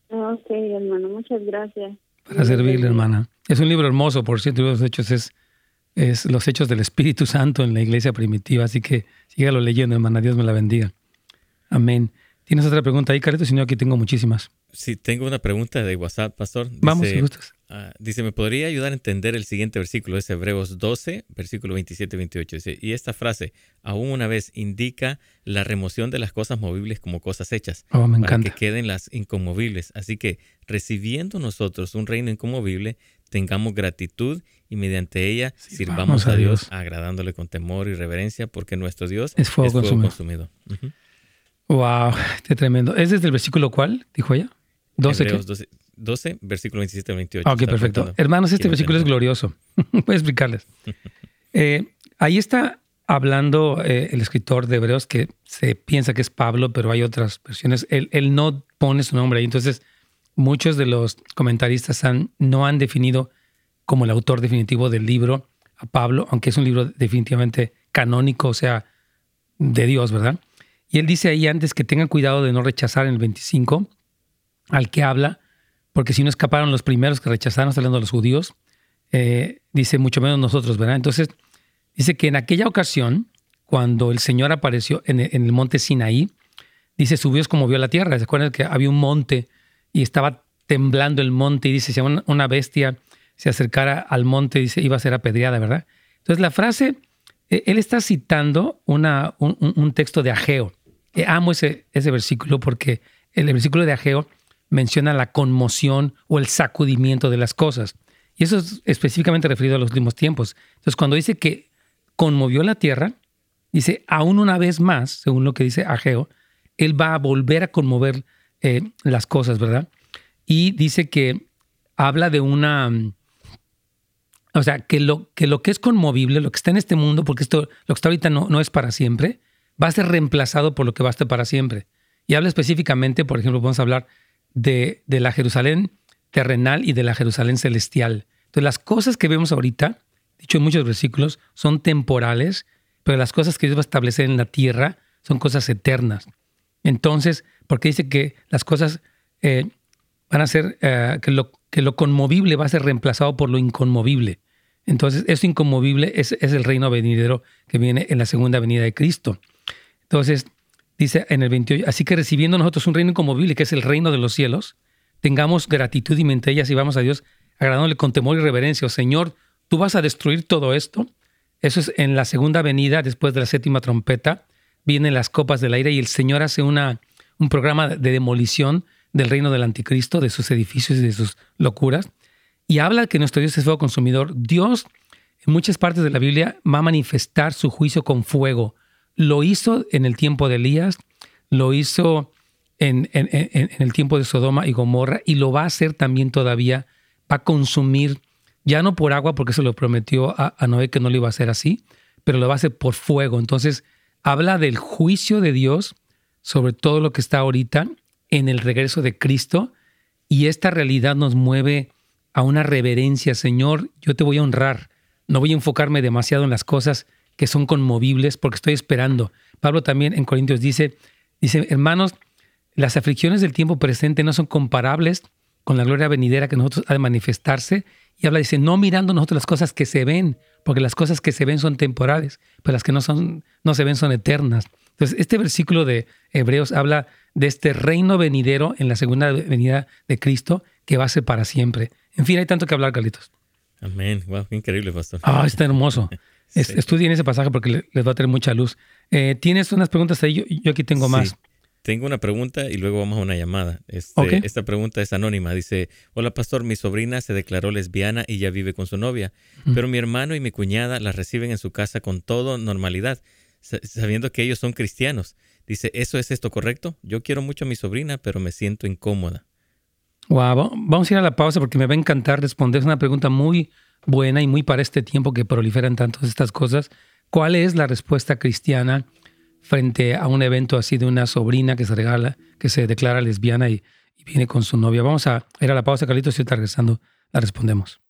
Ok, hermano, muchas gracias. Para servirle, hermana. Es un libro hermoso, por cierto, los hechos es, es los hechos del Espíritu Santo en la iglesia primitiva, así que sígalo leyendo, hermana, Dios me la bendiga. Amén. ¿Tienes otra pregunta ahí, Carito? Si no, aquí tengo muchísimas. Sí, tengo una pregunta de WhatsApp, Pastor. Vamos, si gustas. Ah, dice, ¿me podría ayudar a entender el siguiente versículo? Es Hebreos 12, versículo 27 y 28. Dice, y esta frase, aún una vez, indica la remoción de las cosas movibles como cosas hechas. Oh, me para encanta. que queden las inconmovibles. Así que, recibiendo nosotros un reino inconmovible, tengamos gratitud y mediante ella sirvamos, a Dios, agradándole con temor y reverencia, porque nuestro Dios es fuego, consumido. consumido. Ujú. Wow, qué tremendo. ¿Es desde el versículo cuál, dijo ella? 12, Hebreos ¿qué? 12, 12, versículo 27 al 28. Ah, Ok, perfecto. Hermanos, este Quiero versículo es glorioso. [LAUGHS] Voy a explicarles. [LAUGHS] Eh, ahí está hablando eh, el escritor de Hebreos que se piensa que es Pablo, pero hay otras versiones. Él, él no pone su nombre ahí. Entonces, muchos de los comentaristas han, no han definido como el autor definitivo del libro a Pablo, aunque es un libro definitivamente canónico, o sea, de Dios, ¿verdad? Y él dice ahí antes que tengan cuidado de no rechazar en el 25 al que habla, porque si no escaparon los primeros que rechazaron, hablando de los judíos, eh, dice mucho menos nosotros, ¿verdad? Entonces, dice que en aquella ocasión, cuando el Señor apareció en el, monte Sinaí, dice, subió como vio la tierra. ¿Se acuerdan que había un monte y estaba temblando el monte y dice, si una, bestia se acercara al monte, dice, iba a ser apedreada, ¿verdad? Entonces, la frase, eh, él está citando un texto de Ageo. Eh, amo ese, ese versículo porque el versículo de Ageo menciona la conmoción o el sacudimiento de las cosas. Y eso es específicamente referido a los últimos tiempos. Entonces, cuando dice que conmovió la tierra, dice, aún una vez más, según lo que dice Ageo, él va a volver a conmover eh, las cosas, ¿verdad? Y dice que habla de una... mm, O sea, que lo, que lo que es conmovible, lo que está en este mundo, porque esto, lo que está ahorita no, no es para siempre, va a ser reemplazado por lo que va a estar para siempre. Y habla específicamente, por ejemplo, vamos a hablar de, de la Jerusalén terrenal y de la Jerusalén celestial. Entonces, las cosas que vemos ahorita, dicho en muchos versículos, son temporales, pero las cosas que Dios va a establecer en la tierra son cosas eternas. Entonces, porque dice que las cosas eh, van a ser, eh, que, lo, que lo conmovible va a ser reemplazado por lo inconmovible. Entonces, eso inconmovible es, es el reino venidero que viene en la segunda venida de Cristo. Entonces, dice en el 28, así que recibiendo nosotros un reino inconmovible, que es el reino de los cielos, tengamos gratitud y mente ellas y vamos a Dios agradándole con temor y reverencia. Oh, Señor, tú vas a destruir todo esto. Eso es en la segunda venida, después de la séptima trompeta, vienen las copas del aire y el Señor hace una, un programa de demolición del reino del anticristo, de sus edificios y de sus locuras. Y habla que nuestro Dios es fuego consumidor. Dios, en muchas partes de la Biblia, va a manifestar su juicio con fuego. Lo hizo en el tiempo de Elías, lo hizo en, el tiempo de Sodoma y Gomorra y lo va a hacer también todavía. Va a consumir, ya no por agua, porque se lo prometió a, a Noé que no lo iba a hacer así, pero lo va a hacer por fuego. Entonces, habla del juicio de Dios sobre todo lo que está ahorita en el regreso de Cristo y esta realidad nos mueve a una reverencia. Señor, yo te voy a honrar. No voy a enfocarme demasiado en las cosas que son conmovibles porque estoy esperando. Pablo también en Corintios dice, dice, hermanos, las aflicciones del tiempo presente no son comparables con la gloria venidera que nosotros ha de manifestarse. Y habla, dice, no mirando nosotros las cosas que se ven, porque las cosas que se ven son temporales, pero las que no, son, no se ven son eternas. Entonces, este versículo de Hebreos habla de este reino venidero en la segunda venida de Cristo que va a ser para siempre. En fin, hay tanto que hablar, Carlitos. Amén. Wow, qué increíble, pastor. Ah, está hermoso. [LAUGHS] Es- Sí. Estudien ese pasaje porque le- les va a tener mucha luz. Eh, ¿Tienes unas preguntas ahí? Yo, yo aquí tengo más. Sí. Tengo una pregunta y luego vamos a una llamada. Este. Esta pregunta es anónima. Dice, hola pastor, mi sobrina se declaró lesbiana y ya vive con su novia, pero mi hermano y mi cuñada la reciben en su casa con todo normalidad, sa- sabiendo que ellos son cristianos. Dice, ¿eso es esto correcto? Yo quiero mucho a mi sobrina, pero me siento incómoda. Wow, vamos a ir a la pausa porque me va a encantar responder. Es una pregunta muy buena y muy para este tiempo que proliferan tantas estas cosas. ¿Cuál es la respuesta cristiana frente a un evento así de una sobrina que se regala, que se declara lesbiana y, viene con su novia? Vamos a ir a la pausa, Carlitos, y ahorita regresando la respondemos.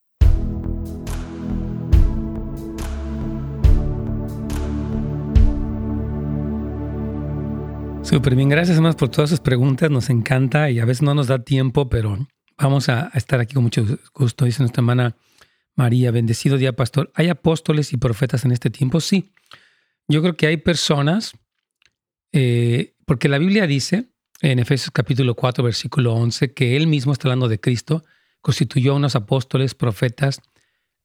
Súper bien, gracias además por todas sus preguntas, nos encanta y a veces no nos da tiempo, pero vamos a estar aquí con mucho gusto. Dice nuestra hermana María, bendecido día pastor. ¿Hay apóstoles y profetas en este tiempo? Sí. Yo creo que hay personas, eh, porque la Biblia dice en Efesios capítulo 4, versículo 11, que él mismo está hablando de Cristo, constituyó a unos apóstoles, profetas,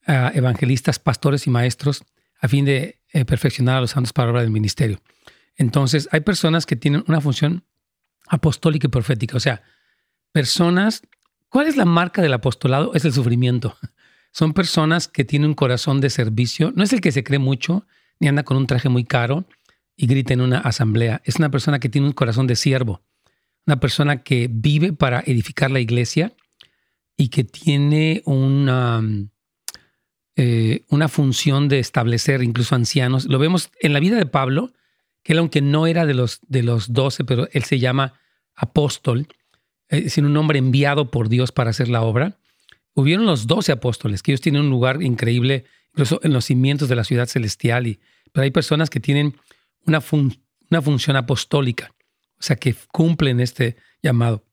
evangelistas, pastores y maestros a fin de eh, perfeccionar a los santos para del ministerio. Entonces, hay personas que tienen una función apostólica y profética, o sea, personas, ¿cuál es la marca del apostolado? Es el sufrimiento. Son personas que tienen un corazón de servicio, no es el que se cree mucho, ni anda con un traje muy caro y grita en una asamblea, es una persona que tiene un corazón de siervo, una persona que vive para edificar la iglesia y que tiene una, eh, una función de establecer incluso ancianos. Lo vemos en la vida de Pablo, que él aunque no era de los, de los doce, pero él se llama apóstol, es decir, un hombre enviado por Dios para hacer la obra. Hubieron los doce apóstoles, que ellos tienen un lugar increíble, incluso en los cimientos de la ciudad celestial, y, pero hay personas que tienen una, una función apostólica, o sea, que cumplen este llamado.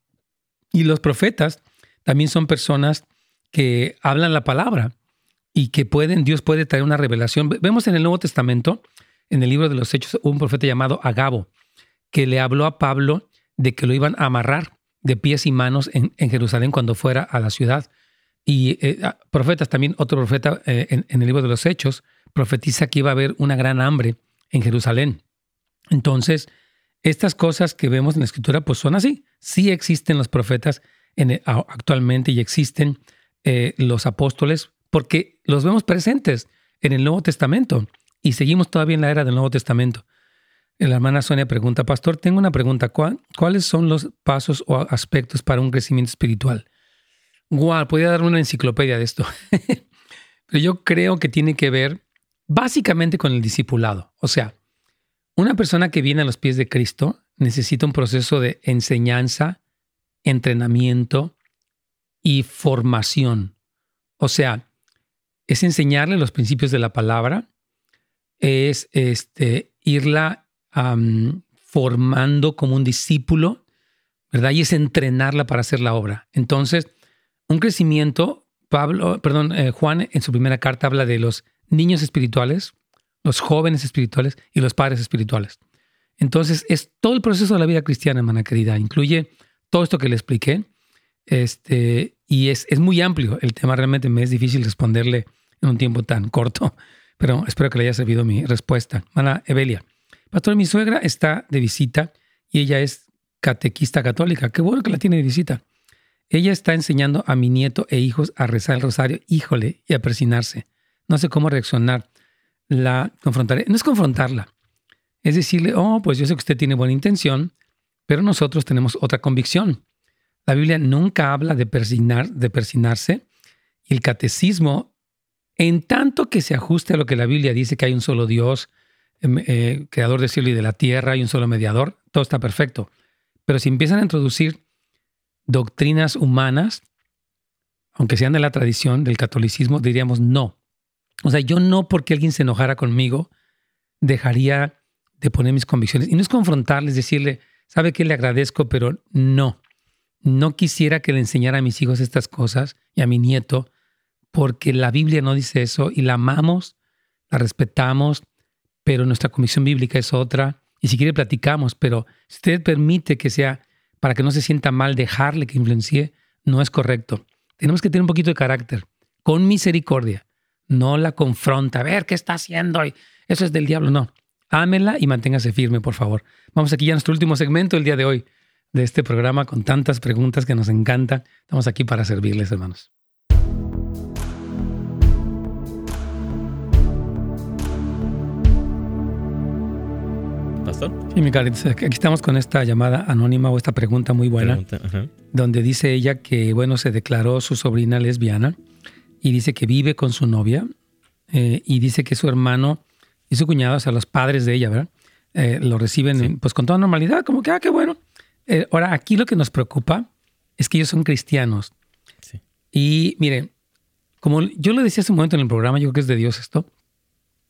Y los profetas también son personas que hablan la palabra y que pueden, Dios puede traer una revelación. Vemos en el Nuevo Testamento en el libro de los Hechos un profeta llamado Agabo, que le habló a Pablo de que lo iban a amarrar de pies y manos en, Jerusalén cuando fuera a la ciudad. Y eh, ah, profetas, también otro profeta eh, en, el libro de los Hechos, profetiza que iba a haber una gran hambre en Jerusalén. Entonces, estas cosas que vemos en la escritura, pues son así. Sí existen los profetas en, actualmente y existen eh, los apóstoles porque los vemos presentes en el Nuevo Testamento y seguimos todavía en la era del Nuevo Testamento. La hermana Sonia pregunta, Pastor, tengo una pregunta. ¿Cuáles son los pasos o aspectos para un crecimiento espiritual? Guau, podría dar una enciclopedia de esto. [LAUGHS] Pero yo creo que tiene que ver básicamente con el discipulado. O sea, una persona que viene a los pies de Cristo necesita un proceso de enseñanza, entrenamiento y formación. O sea, es enseñarle los principios de la palabra, es este, irla formando como un discípulo, ¿verdad? Y es entrenarla para hacer la obra. Entonces, un crecimiento, Pablo, perdón, eh, Juan en su primera carta habla de los niños espirituales, los jóvenes espirituales y los padres espirituales. Entonces, es todo el proceso de la vida cristiana, hermana querida. Incluye todo esto que le expliqué. Este, y es, es muy amplio. El tema realmente me es difícil responderle en un tiempo tan corto [LAUGHS] pero espero que le haya servido mi respuesta. Mana Evelia, pastor, mi suegra está de visita y ella es catequista católica. Qué bueno que la tiene de visita. Ella está enseñando a mi nieto e hijos a rezar el rosario, híjole, y a persinarse. No sé cómo reaccionar. La confrontaré. No es confrontarla. Es decirle, oh, pues yo sé que usted tiene buena intención, pero nosotros tenemos otra convicción. La Biblia nunca habla de, persignar, de persinarse y el catecismo en tanto que se ajuste a lo que la Biblia dice que hay un solo Dios, em, eh, creador del cielo y de la tierra, y un solo mediador, todo está perfecto. Pero si empiezan a introducir doctrinas humanas, aunque sean de la tradición del catolicismo, diríamos no. O sea, yo no porque alguien se enojara conmigo, dejaría de poner mis convicciones. Y no es confrontarles, decirle, sabe que le agradezco, pero no. No quisiera que le enseñara a mis hijos estas cosas y a mi nieto, porque la Biblia no dice eso y la amamos, la respetamos, pero nuestra comisión bíblica es otra. Y si quiere platicamos, pero si usted permite que sea para que no se sienta mal dejarle que influencie, no es correcto. Tenemos que tener un poquito de carácter, con misericordia. No la confronta, a ver qué está haciendo. Eso es del diablo, no. Ámela y manténgase firme, por favor. Vamos aquí ya a nuestro último segmento el día de hoy de este programa con tantas preguntas que nos encantan. Estamos aquí para servirles, hermanos. Sí, mi aquí estamos con esta llamada anónima o esta pregunta muy buena, donde dice ella que, bueno, se declaró su sobrina lesbiana y dice que vive con su novia eh, y dice que su hermano y su cuñado, o sea, los padres de ella, ¿verdad? Eh, lo reciben pues con toda normalidad, como que, ah, qué bueno. Eh, ahora, aquí lo que nos preocupa es que ellos son cristianos. Sí. Y mire, como yo lo decía hace un momento en el programa, yo creo que es de Dios esto,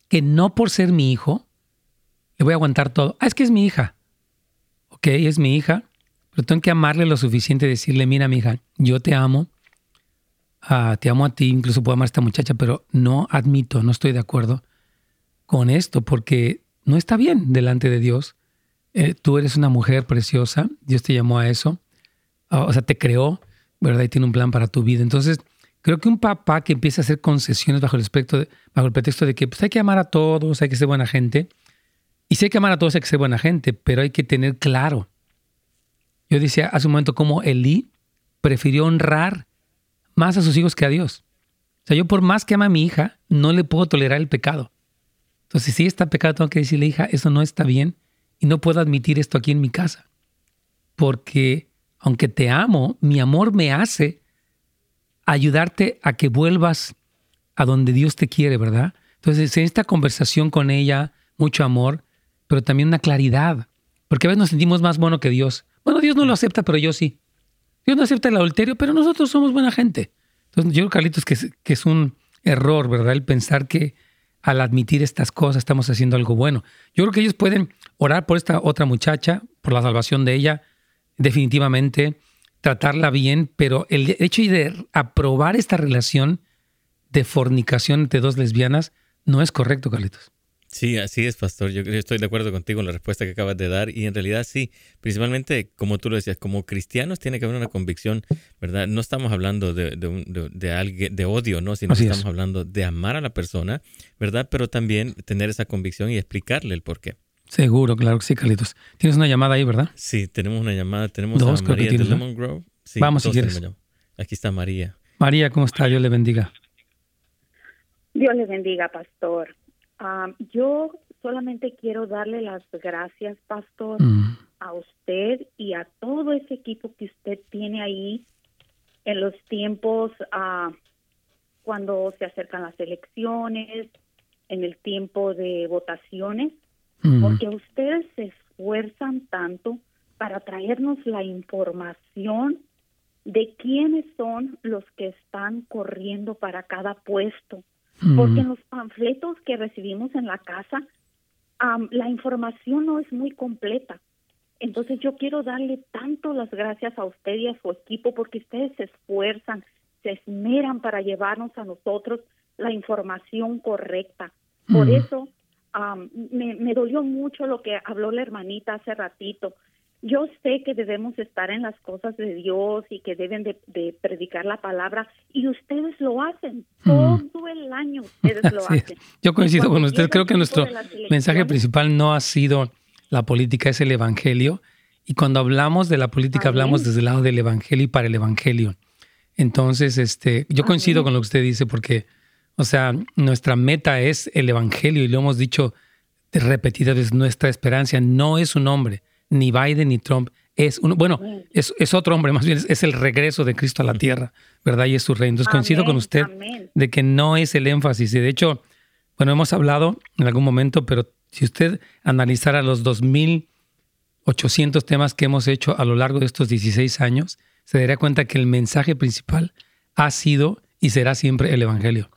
que no por ser mi hijo, voy a aguantar todo. Ah, es que es mi hija. Ok, es mi hija, pero tengo que amarle lo suficiente decirle, mira, mi hija, yo te amo, ah, te amo a ti, incluso puedo amar a esta muchacha, pero no admito, no estoy de acuerdo con esto porque no está bien delante de Dios. Eh, tú eres una mujer preciosa, Dios te llamó a eso, ah, o sea, te creó, ¿verdad? Y tiene un plan para tu vida. Entonces, creo que un papá que empieza a hacer concesiones bajo el, aspecto bajo el pretexto de que pues, hay que amar a todos, hay que ser buena gente, y hay que amar a todos hay que ser buena gente, pero hay que tener claro. Yo decía hace un momento cómo Elí prefirió honrar más a sus hijos que a Dios. O sea, yo por más que ama a mi hija, no le puedo tolerar el pecado. Entonces, si está pecado, tengo que decirle, hija, eso no está bien y no puedo admitir esto aquí en mi casa. Porque aunque te amo, mi amor me hace ayudarte a que vuelvas a donde Dios te quiere, ¿verdad? Entonces, en esta conversación con ella, mucho amor, pero también una claridad. Porque a veces nos sentimos más bueno que Dios. Bueno, Dios no lo acepta, pero yo sí. Dios no acepta el adulterio, pero nosotros somos buena gente. Entonces, yo creo, Carlitos, que es, que es un error, ¿verdad? El pensar que al admitir estas cosas estamos haciendo algo bueno. Yo creo que ellos pueden orar por esta otra muchacha, por la salvación de ella, definitivamente tratarla bien, pero el hecho de aprobar esta relación de fornicación entre dos lesbianas no es correcto, Carlitos. Sí, así es, pastor. Yo estoy de acuerdo contigo en la respuesta que acabas de dar y en realidad sí, principalmente como tú lo decías, como cristianos tiene que haber una convicción, ¿verdad? No estamos hablando de, de, de, alguien, de odio, ¿no? Sino que estamos hablando de amar a la persona, ¿verdad? Pero también tener esa convicción y explicarle el por qué. Seguro, claro que sí, Carlitos. Tienes una llamada ahí, ¿verdad? Sí, tenemos una llamada. Tenemos a María de Lemon Grove. Vamos, si quieres. Aquí está María. María, ¿cómo está? Dios le bendiga. Dios le bendiga, pastor. Yo solamente quiero darle las gracias, pastor, mm. a usted y a todo ese equipo que usted tiene ahí en los tiempos uh, cuando se acercan las elecciones, en el tiempo de votaciones porque ustedes se esfuerzan tanto para traernos la información de quiénes son los que están corriendo para cada puesto. Porque en los panfletos que recibimos en la casa, la información no es muy completa. Entonces yo quiero darle tanto las gracias a usted y a su equipo porque ustedes se esfuerzan, se esmeran para llevarnos a nosotros la información correcta. Por eso me, dolió mucho lo que habló la hermanita hace ratito. Yo sé que debemos estar en las cosas de Dios y que deben de, predicar la palabra y ustedes lo hacen. Todo el año ustedes lo [LAUGHS] hacen. Yo coincido con usted. Creo que nuestro mensaje principal no ha sido la política, es el Evangelio. Y cuando hablamos de la política, hablamos desde el lado del Evangelio y para el Evangelio. Entonces, este, yo coincido con lo que usted dice porque o sea, nuestra meta es el Evangelio y lo hemos dicho repetidas veces, nuestra esperanza no es un hombre, ni Biden ni Trump, es uno, bueno, es, es, otro hombre, más bien es, el regreso de Cristo a la tierra, ¿verdad? Y es su reino. Entonces coincido con usted de que no es el énfasis. Y de hecho, bueno, hemos hablado en algún momento, pero si usted analizara los 2.800 temas que hemos hecho a lo largo de estos 16 años, se daría cuenta que el mensaje principal ha sido y será siempre el Evangelio.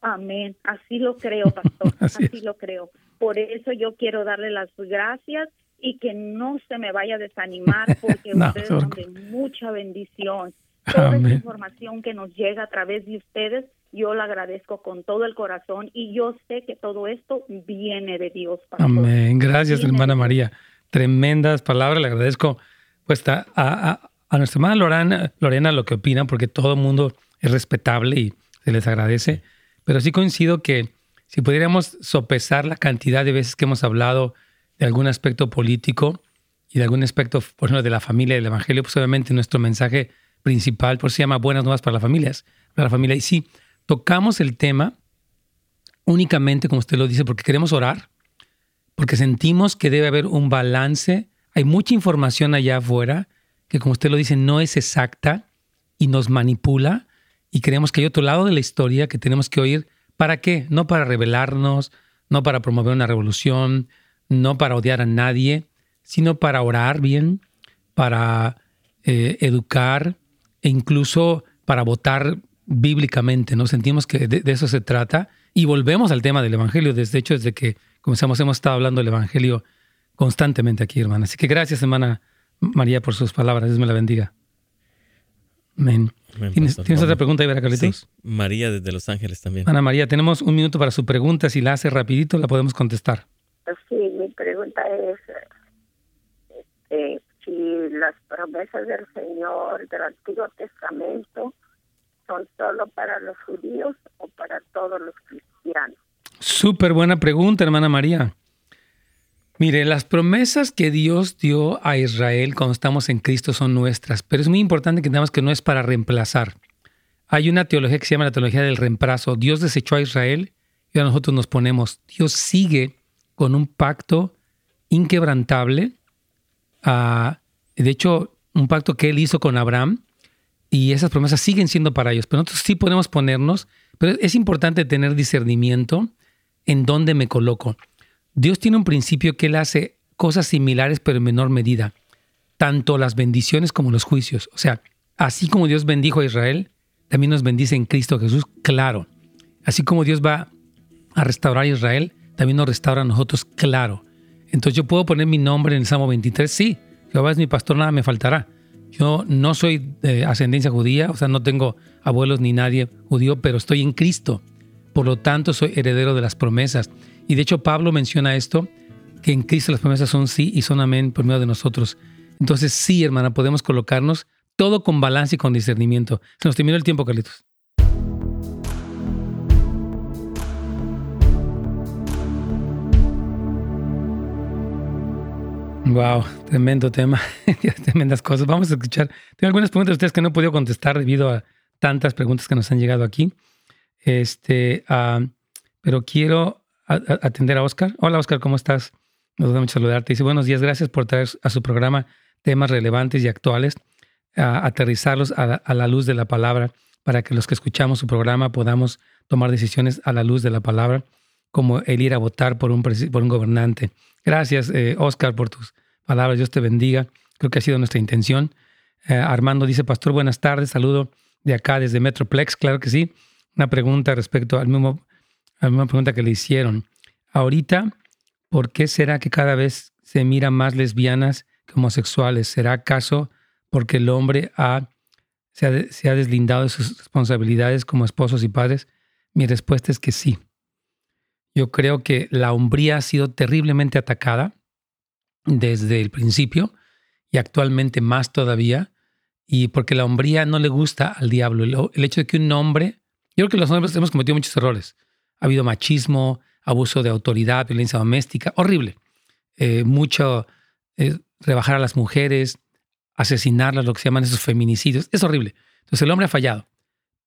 Amén. Así lo creo, pastor. [LAUGHS] Así, lo creo. Por eso yo quiero darle las gracias y que no se me vaya a desanimar [LAUGHS] porque ustedes son de mucha bendición. [LAUGHS] Toda esa información que nos llega a través de ustedes, yo la agradezco con todo el corazón y yo sé que todo esto viene de Dios. Amén. Gracias, hermana María. Tremendas palabras. Le agradezco pues, a, a, a nuestra hermana Lorena, Lorena lo que opina porque todo el mundo es respetable y se les agradece. Pero sí coincido que si pudiéramos sopesar la cantidad de veces que hemos hablado de algún aspecto político y de algún aspecto, por ejemplo, de la familia del evangelio, pues obviamente nuestro mensaje principal, por eso se llama Buenas Nuevas para las Familias, para la familia. Y sí, tocamos el tema únicamente, como usted lo dice, porque queremos orar, porque sentimos que debe haber un balance. Hay mucha información allá afuera que, como usted lo dice, no es exacta y nos manipula y creemos que hay otro lado de la historia que tenemos que oír. ¿Para qué? No para rebelarnos, no para promover una revolución, no para odiar a nadie, sino para orar bien, para eh, educar e incluso para votar bíblicamente. ¿no? Sentimos que de, eso se trata y volvemos al tema del Evangelio. Desde hecho, desde que comenzamos hemos estado hablando del Evangelio constantemente aquí, hermana. Así que gracias, hermana María, por sus palabras. Dios me la bendiga. Amén. ¿Tienes, otra pregunta, Ibera Carlitos? Sí, María desde Los Ángeles también. Ana María, tenemos un minuto para su pregunta. Si la hace rapidito, la podemos contestar. Sí, mi pregunta es, este, si las promesas del Señor del Antiguo Testamento son solo para los judíos o para todos los cristianos. Súper buena pregunta, hermana María. Mire, las promesas que Dios dio a Israel cuando estamos en Cristo son nuestras, pero es muy importante que entendamos que no es para reemplazar. Hay una teología que se llama la teología del reemplazo. Dios desechó a Israel y a nosotros nos ponemos. Dios sigue con un pacto inquebrantable. Ah, de hecho, un pacto que él hizo con Abraham y esas promesas siguen siendo para ellos. Pero nosotros sí podemos ponernos, pero es importante tener discernimiento en dónde me coloco. Dios tiene un principio que Él hace cosas similares pero en menor medida, tanto las bendiciones como los juicios. O sea, así como Dios bendijo a Israel, también nos bendice en Cristo Jesús, claro. Así como Dios va a restaurar a Israel, también nos restaura a nosotros, claro. Entonces yo puedo poner mi nombre en el Salmo 23, sí, Jehová es mi pastor, nada me faltará. Yo no soy de ascendencia judía, o sea, no tengo abuelos ni nadie judío, pero estoy en Cristo. Por lo tanto, soy heredero de las promesas. Y de hecho Pablo menciona esto, que en Cristo las promesas son sí y son amén por medio de nosotros. Entonces sí, hermana, podemos colocarnos todo con balance y con discernimiento. Se nos terminó el tiempo, Carlitos. Wow, tremendo tema, [LAUGHS] tremendas cosas. Vamos a escuchar. Tengo algunas preguntas de ustedes que no he podido contestar debido a tantas preguntas que nos han llegado aquí. Este, ah, pero quiero atender a Oscar. Hola Oscar, ¿cómo estás? Nos da mucho saludarte. Dice, buenos días, gracias por traer a su programa temas relevantes y actuales, a aterrizarlos a la, luz de la palabra, para que los que escuchamos su programa podamos tomar decisiones a la luz de la palabra, como el ir a votar por un, por un gobernante. Gracias, eh, Oscar, por tus palabras. Dios te bendiga. Creo que ha sido nuestra intención. Eh, Armando dice, Pastor, buenas tardes. Saludo de acá desde Metroplex. Claro que sí. Una pregunta respecto al mismo la misma pregunta que le hicieron. Ahorita, ¿por qué será que cada vez se mira más lesbianas que homosexuales? ¿Será acaso porque el hombre ha, se, ha, deslindado de sus responsabilidades como esposos y padres? Mi respuesta es que sí. Yo creo que la hombría ha sido terriblemente atacada desde el principio y actualmente más todavía, y porque la hombría no le gusta al diablo. El, hecho de que un hombre, yo creo que los hombres hemos cometido muchos errores, ha habido machismo, abuso de autoridad, violencia doméstica, horrible. Eh, mucho eh, rebajar a las mujeres, asesinarlas, lo que se llaman esos feminicidios, es horrible. Entonces el hombre ha fallado.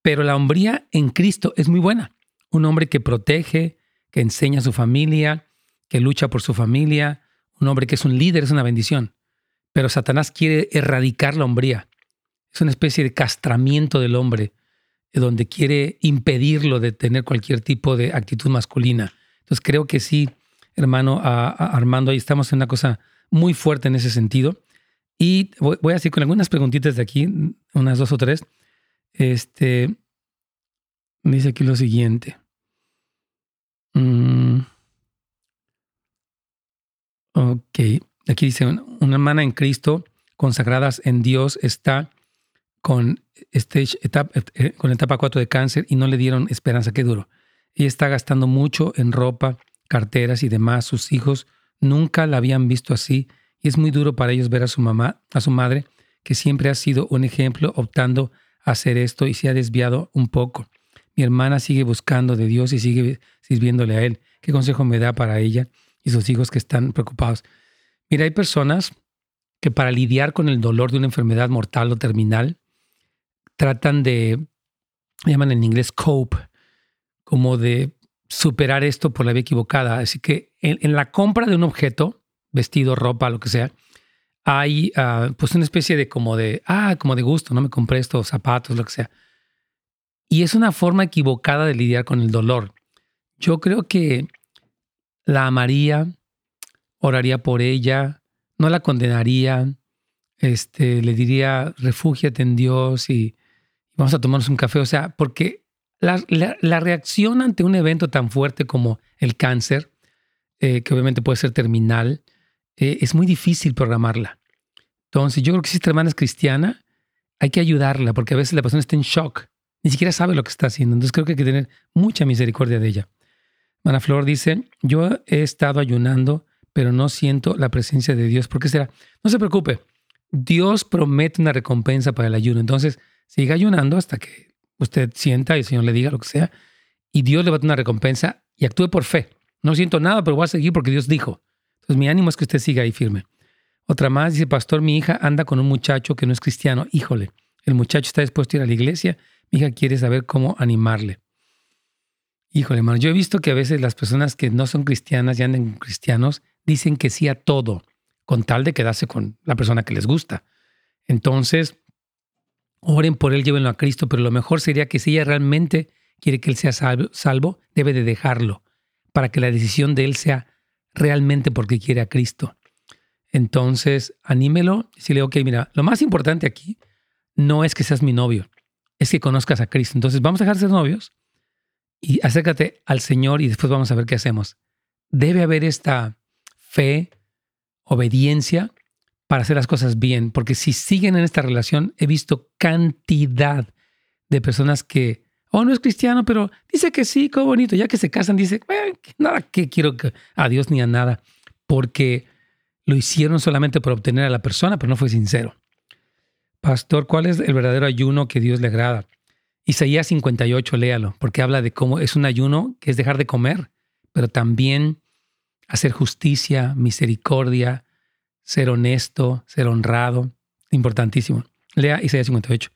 Pero la hombría en Cristo es muy buena. Un hombre que protege, que enseña a su familia, que lucha por su familia, un hombre que es un líder, es una bendición. Pero Satanás quiere erradicar la hombría. Es una especie de castramiento del hombre donde quiere impedirlo de tener cualquier tipo de actitud masculina. Entonces creo que sí, hermano Armando, ahí estamos en una cosa muy fuerte en ese sentido. Y voy, a decir con algunas preguntitas de aquí, unas dos o tres. Este, dice aquí lo siguiente. Mm. ok, aquí dice, una hermana en Cristo, consagradas en Dios, está con stage etapa, eh, con etapa 4 de cáncer y no le dieron esperanza. Qué duro. y está gastando mucho en ropa, carteras y demás. Sus hijos nunca la habían visto así y es muy duro para ellos ver a su mamá, a su madre, que siempre ha sido un ejemplo optando a hacer esto y se ha desviado un poco. Mi hermana sigue buscando de Dios y sigue sirviéndole a Él. ¿Qué consejo me da para ella y sus hijos que están preocupados? Mira, hay personas que para lidiar con el dolor de una enfermedad mortal o terminal, tratan de, llaman en inglés cope, como de superar esto por la vía equivocada. Así que en, la compra de un objeto, vestido, ropa, lo que sea, hay ah, pues una especie de como de, ah, como de gusto, no me compré estos zapatos, lo que sea. Y es una forma equivocada de lidiar con el dolor. Yo creo que la amaría, oraría por ella, no la condenaría, este, le diría, refúgiate en Dios y vamos a tomarnos un café. O sea, porque la, reacción ante un evento tan fuerte como el cáncer, eh, que obviamente puede ser terminal, eh, es muy difícil programarla. Entonces, yo creo que si esta hermana es cristiana, hay que ayudarla, porque a veces la persona está en shock, ni siquiera sabe lo que está haciendo. Entonces, creo que hay que tener mucha misericordia de ella. Mana Flor dice: Yo he estado ayunando, pero no siento la presencia de Dios. ¿Por qué será? No se preocupe. Dios promete una recompensa para el ayuno. Entonces, siga ayunando hasta que usted sienta y el Señor le diga lo que sea. Y Dios le va a dar una recompensa y actúe por fe. No siento nada, pero voy a seguir porque Dios dijo. Entonces, mi ánimo es que usted siga ahí firme. Otra más dice, pastor, mi hija anda con un muchacho que no es cristiano. Híjole, el muchacho está dispuesto a ir a la iglesia. Mi hija quiere saber cómo animarle. Híjole, hermano, yo he visto que a veces las personas que no son cristianas y andan con cristianos dicen que sí a todo, con tal de quedarse con la persona que les gusta. Entonces, oren por él, llévenlo a Cristo, pero lo mejor sería que si ella realmente quiere que él sea salvo, debe de dejarlo para que la decisión de él sea realmente porque quiere a Cristo. Entonces, anímelo y le ok, mira, lo más importante aquí no es que seas mi novio, es que conozcas a Cristo. Entonces, vamos a dejar de ser novios y acércate al Señor y después vamos a ver qué hacemos. Debe haber esta fe, obediencia para hacer las cosas bien, porque si siguen en esta relación, he visto cantidad de personas que, oh, no es cristiano, pero dice que sí, qué bonito, ya que se casan, dice, nada que quiero a Dios ni a nada, porque lo hicieron solamente por obtener a la persona, pero no fue sincero. Pastor, ¿cuál es el verdadero ayuno que Dios le agrada? Isaías 58, léalo, porque habla de cómo es un ayuno que es dejar de comer, pero también hacer justicia, misericordia, ser honesto, ser honrado. Importantísimo. Lea Isaías 58.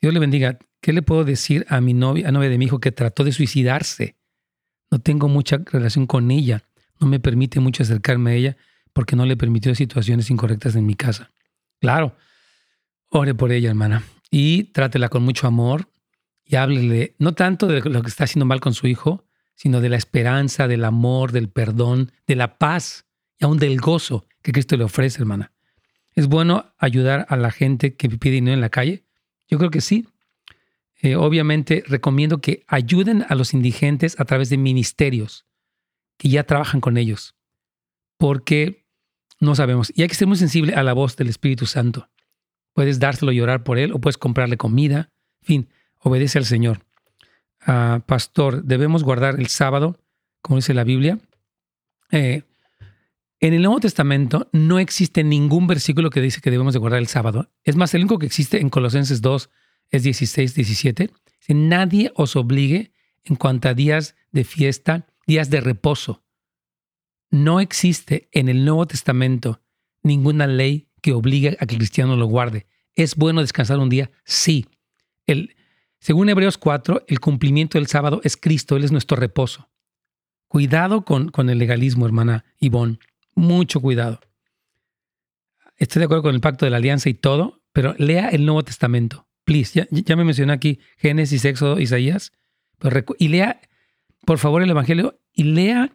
Dios le bendiga. ¿Qué le puedo decir a mi novia, a novia de mi hijo que trató de suicidarse? No tengo mucha relación con ella. No me permite mucho acercarme a ella porque no le permitió situaciones incorrectas en mi casa. Claro, ore por ella, hermana, y trátela con mucho amor y háblele no tanto de lo que está haciendo mal con su hijo, sino de la esperanza, del amor, del perdón, de la paz y aún del gozo que Cristo le ofrece, hermana. ¿Es bueno ayudar a la gente que pide dinero en la calle? Yo creo que sí. Eh, obviamente recomiendo que ayuden a los indigentes a través de ministerios que ya trabajan con ellos, porque no sabemos. Y hay que ser muy sensible a la voz del Espíritu Santo. Puedes dárselo y orar por él, o puedes comprarle comida. En fin, obedece al Señor. Ah, pastor, debemos guardar el sábado, como dice la Biblia. Eh, en el Nuevo Testamento no existe ningún versículo que dice que debemos de guardar el sábado. Es más, el único que existe en Colosenses 2 es 16, 17. Si nadie os obligue en cuanto a días de fiesta, días de reposo. No existe en el Nuevo Testamento ninguna ley que obligue a que el cristiano lo guarde. ¿Es bueno descansar un día? Sí. Según Hebreos 4, el cumplimiento del sábado es Cristo, Él es nuestro reposo. Cuidado con, con el legalismo, hermana Ivonne. Mucho cuidado. Estoy de acuerdo con el pacto de la alianza y todo, pero lea el Nuevo Testamento. Please, ya, me mencioné aquí Génesis, Éxodo, Isaías. y lea, por favor, el Evangelio y lea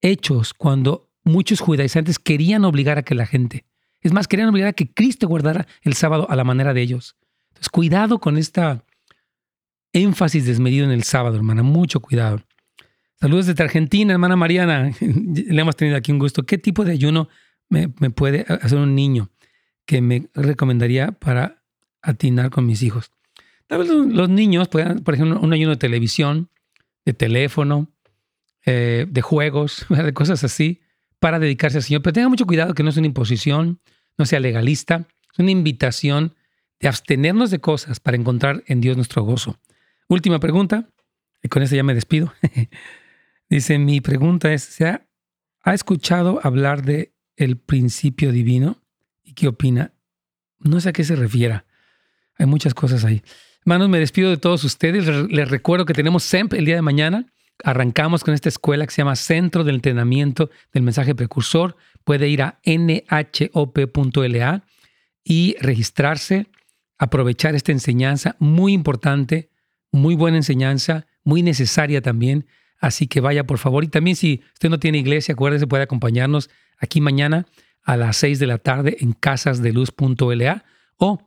Hechos cuando muchos judaizantes querían obligar a que la gente, es más, querían obligar a que Cristo guardara el sábado a la manera de ellos. Entonces, cuidado con esta énfasis desmedido en el sábado, hermana. Mucho cuidado. Saludos desde Argentina, hermana Mariana. [LAUGHS] Le hemos tenido aquí un gusto. ¿Qué tipo de ayuno me, puede hacer un niño que me recomendaría para atinar con mis hijos? Tal vez los niños puedan, por ejemplo, un ayuno de televisión, de teléfono, eh, de juegos, [LAUGHS] de cosas así, para dedicarse al Señor. Pero tenga mucho cuidado que no sea una imposición, no sea legalista, es una invitación de abstenernos de cosas para encontrar en Dios nuestro gozo. Última pregunta, y con eso ya me despido. [LAUGHS] Dice, mi pregunta es, ¿se ha, escuchado hablar de el principio divino? ¿Y qué opina? No sé a qué se refiera. Hay muchas cosas ahí. Hermanos, me despido de todos ustedes. Les recuerdo que tenemos SEMP el día de mañana. Arrancamos con esta escuela que se llama Centro del Entrenamiento del Mensaje Precursor. Puede ir a nhop.la y registrarse, aprovechar esta enseñanza muy importante muy buena enseñanza, muy necesaria también. Así que vaya por favor. Y también si usted no tiene iglesia, acuérdese, puede acompañarnos aquí mañana a las 6 de la tarde en casasdeluz.la o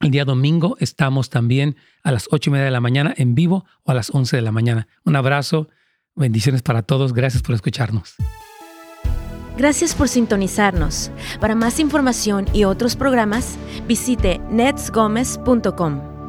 el día domingo estamos también a las 8 y media de la mañana en vivo o a las 11 de la mañana. Un abrazo, bendiciones para todos. Gracias por escucharnos. Gracias por sintonizarnos. Para más información y otros programas, visite netsgomez.com.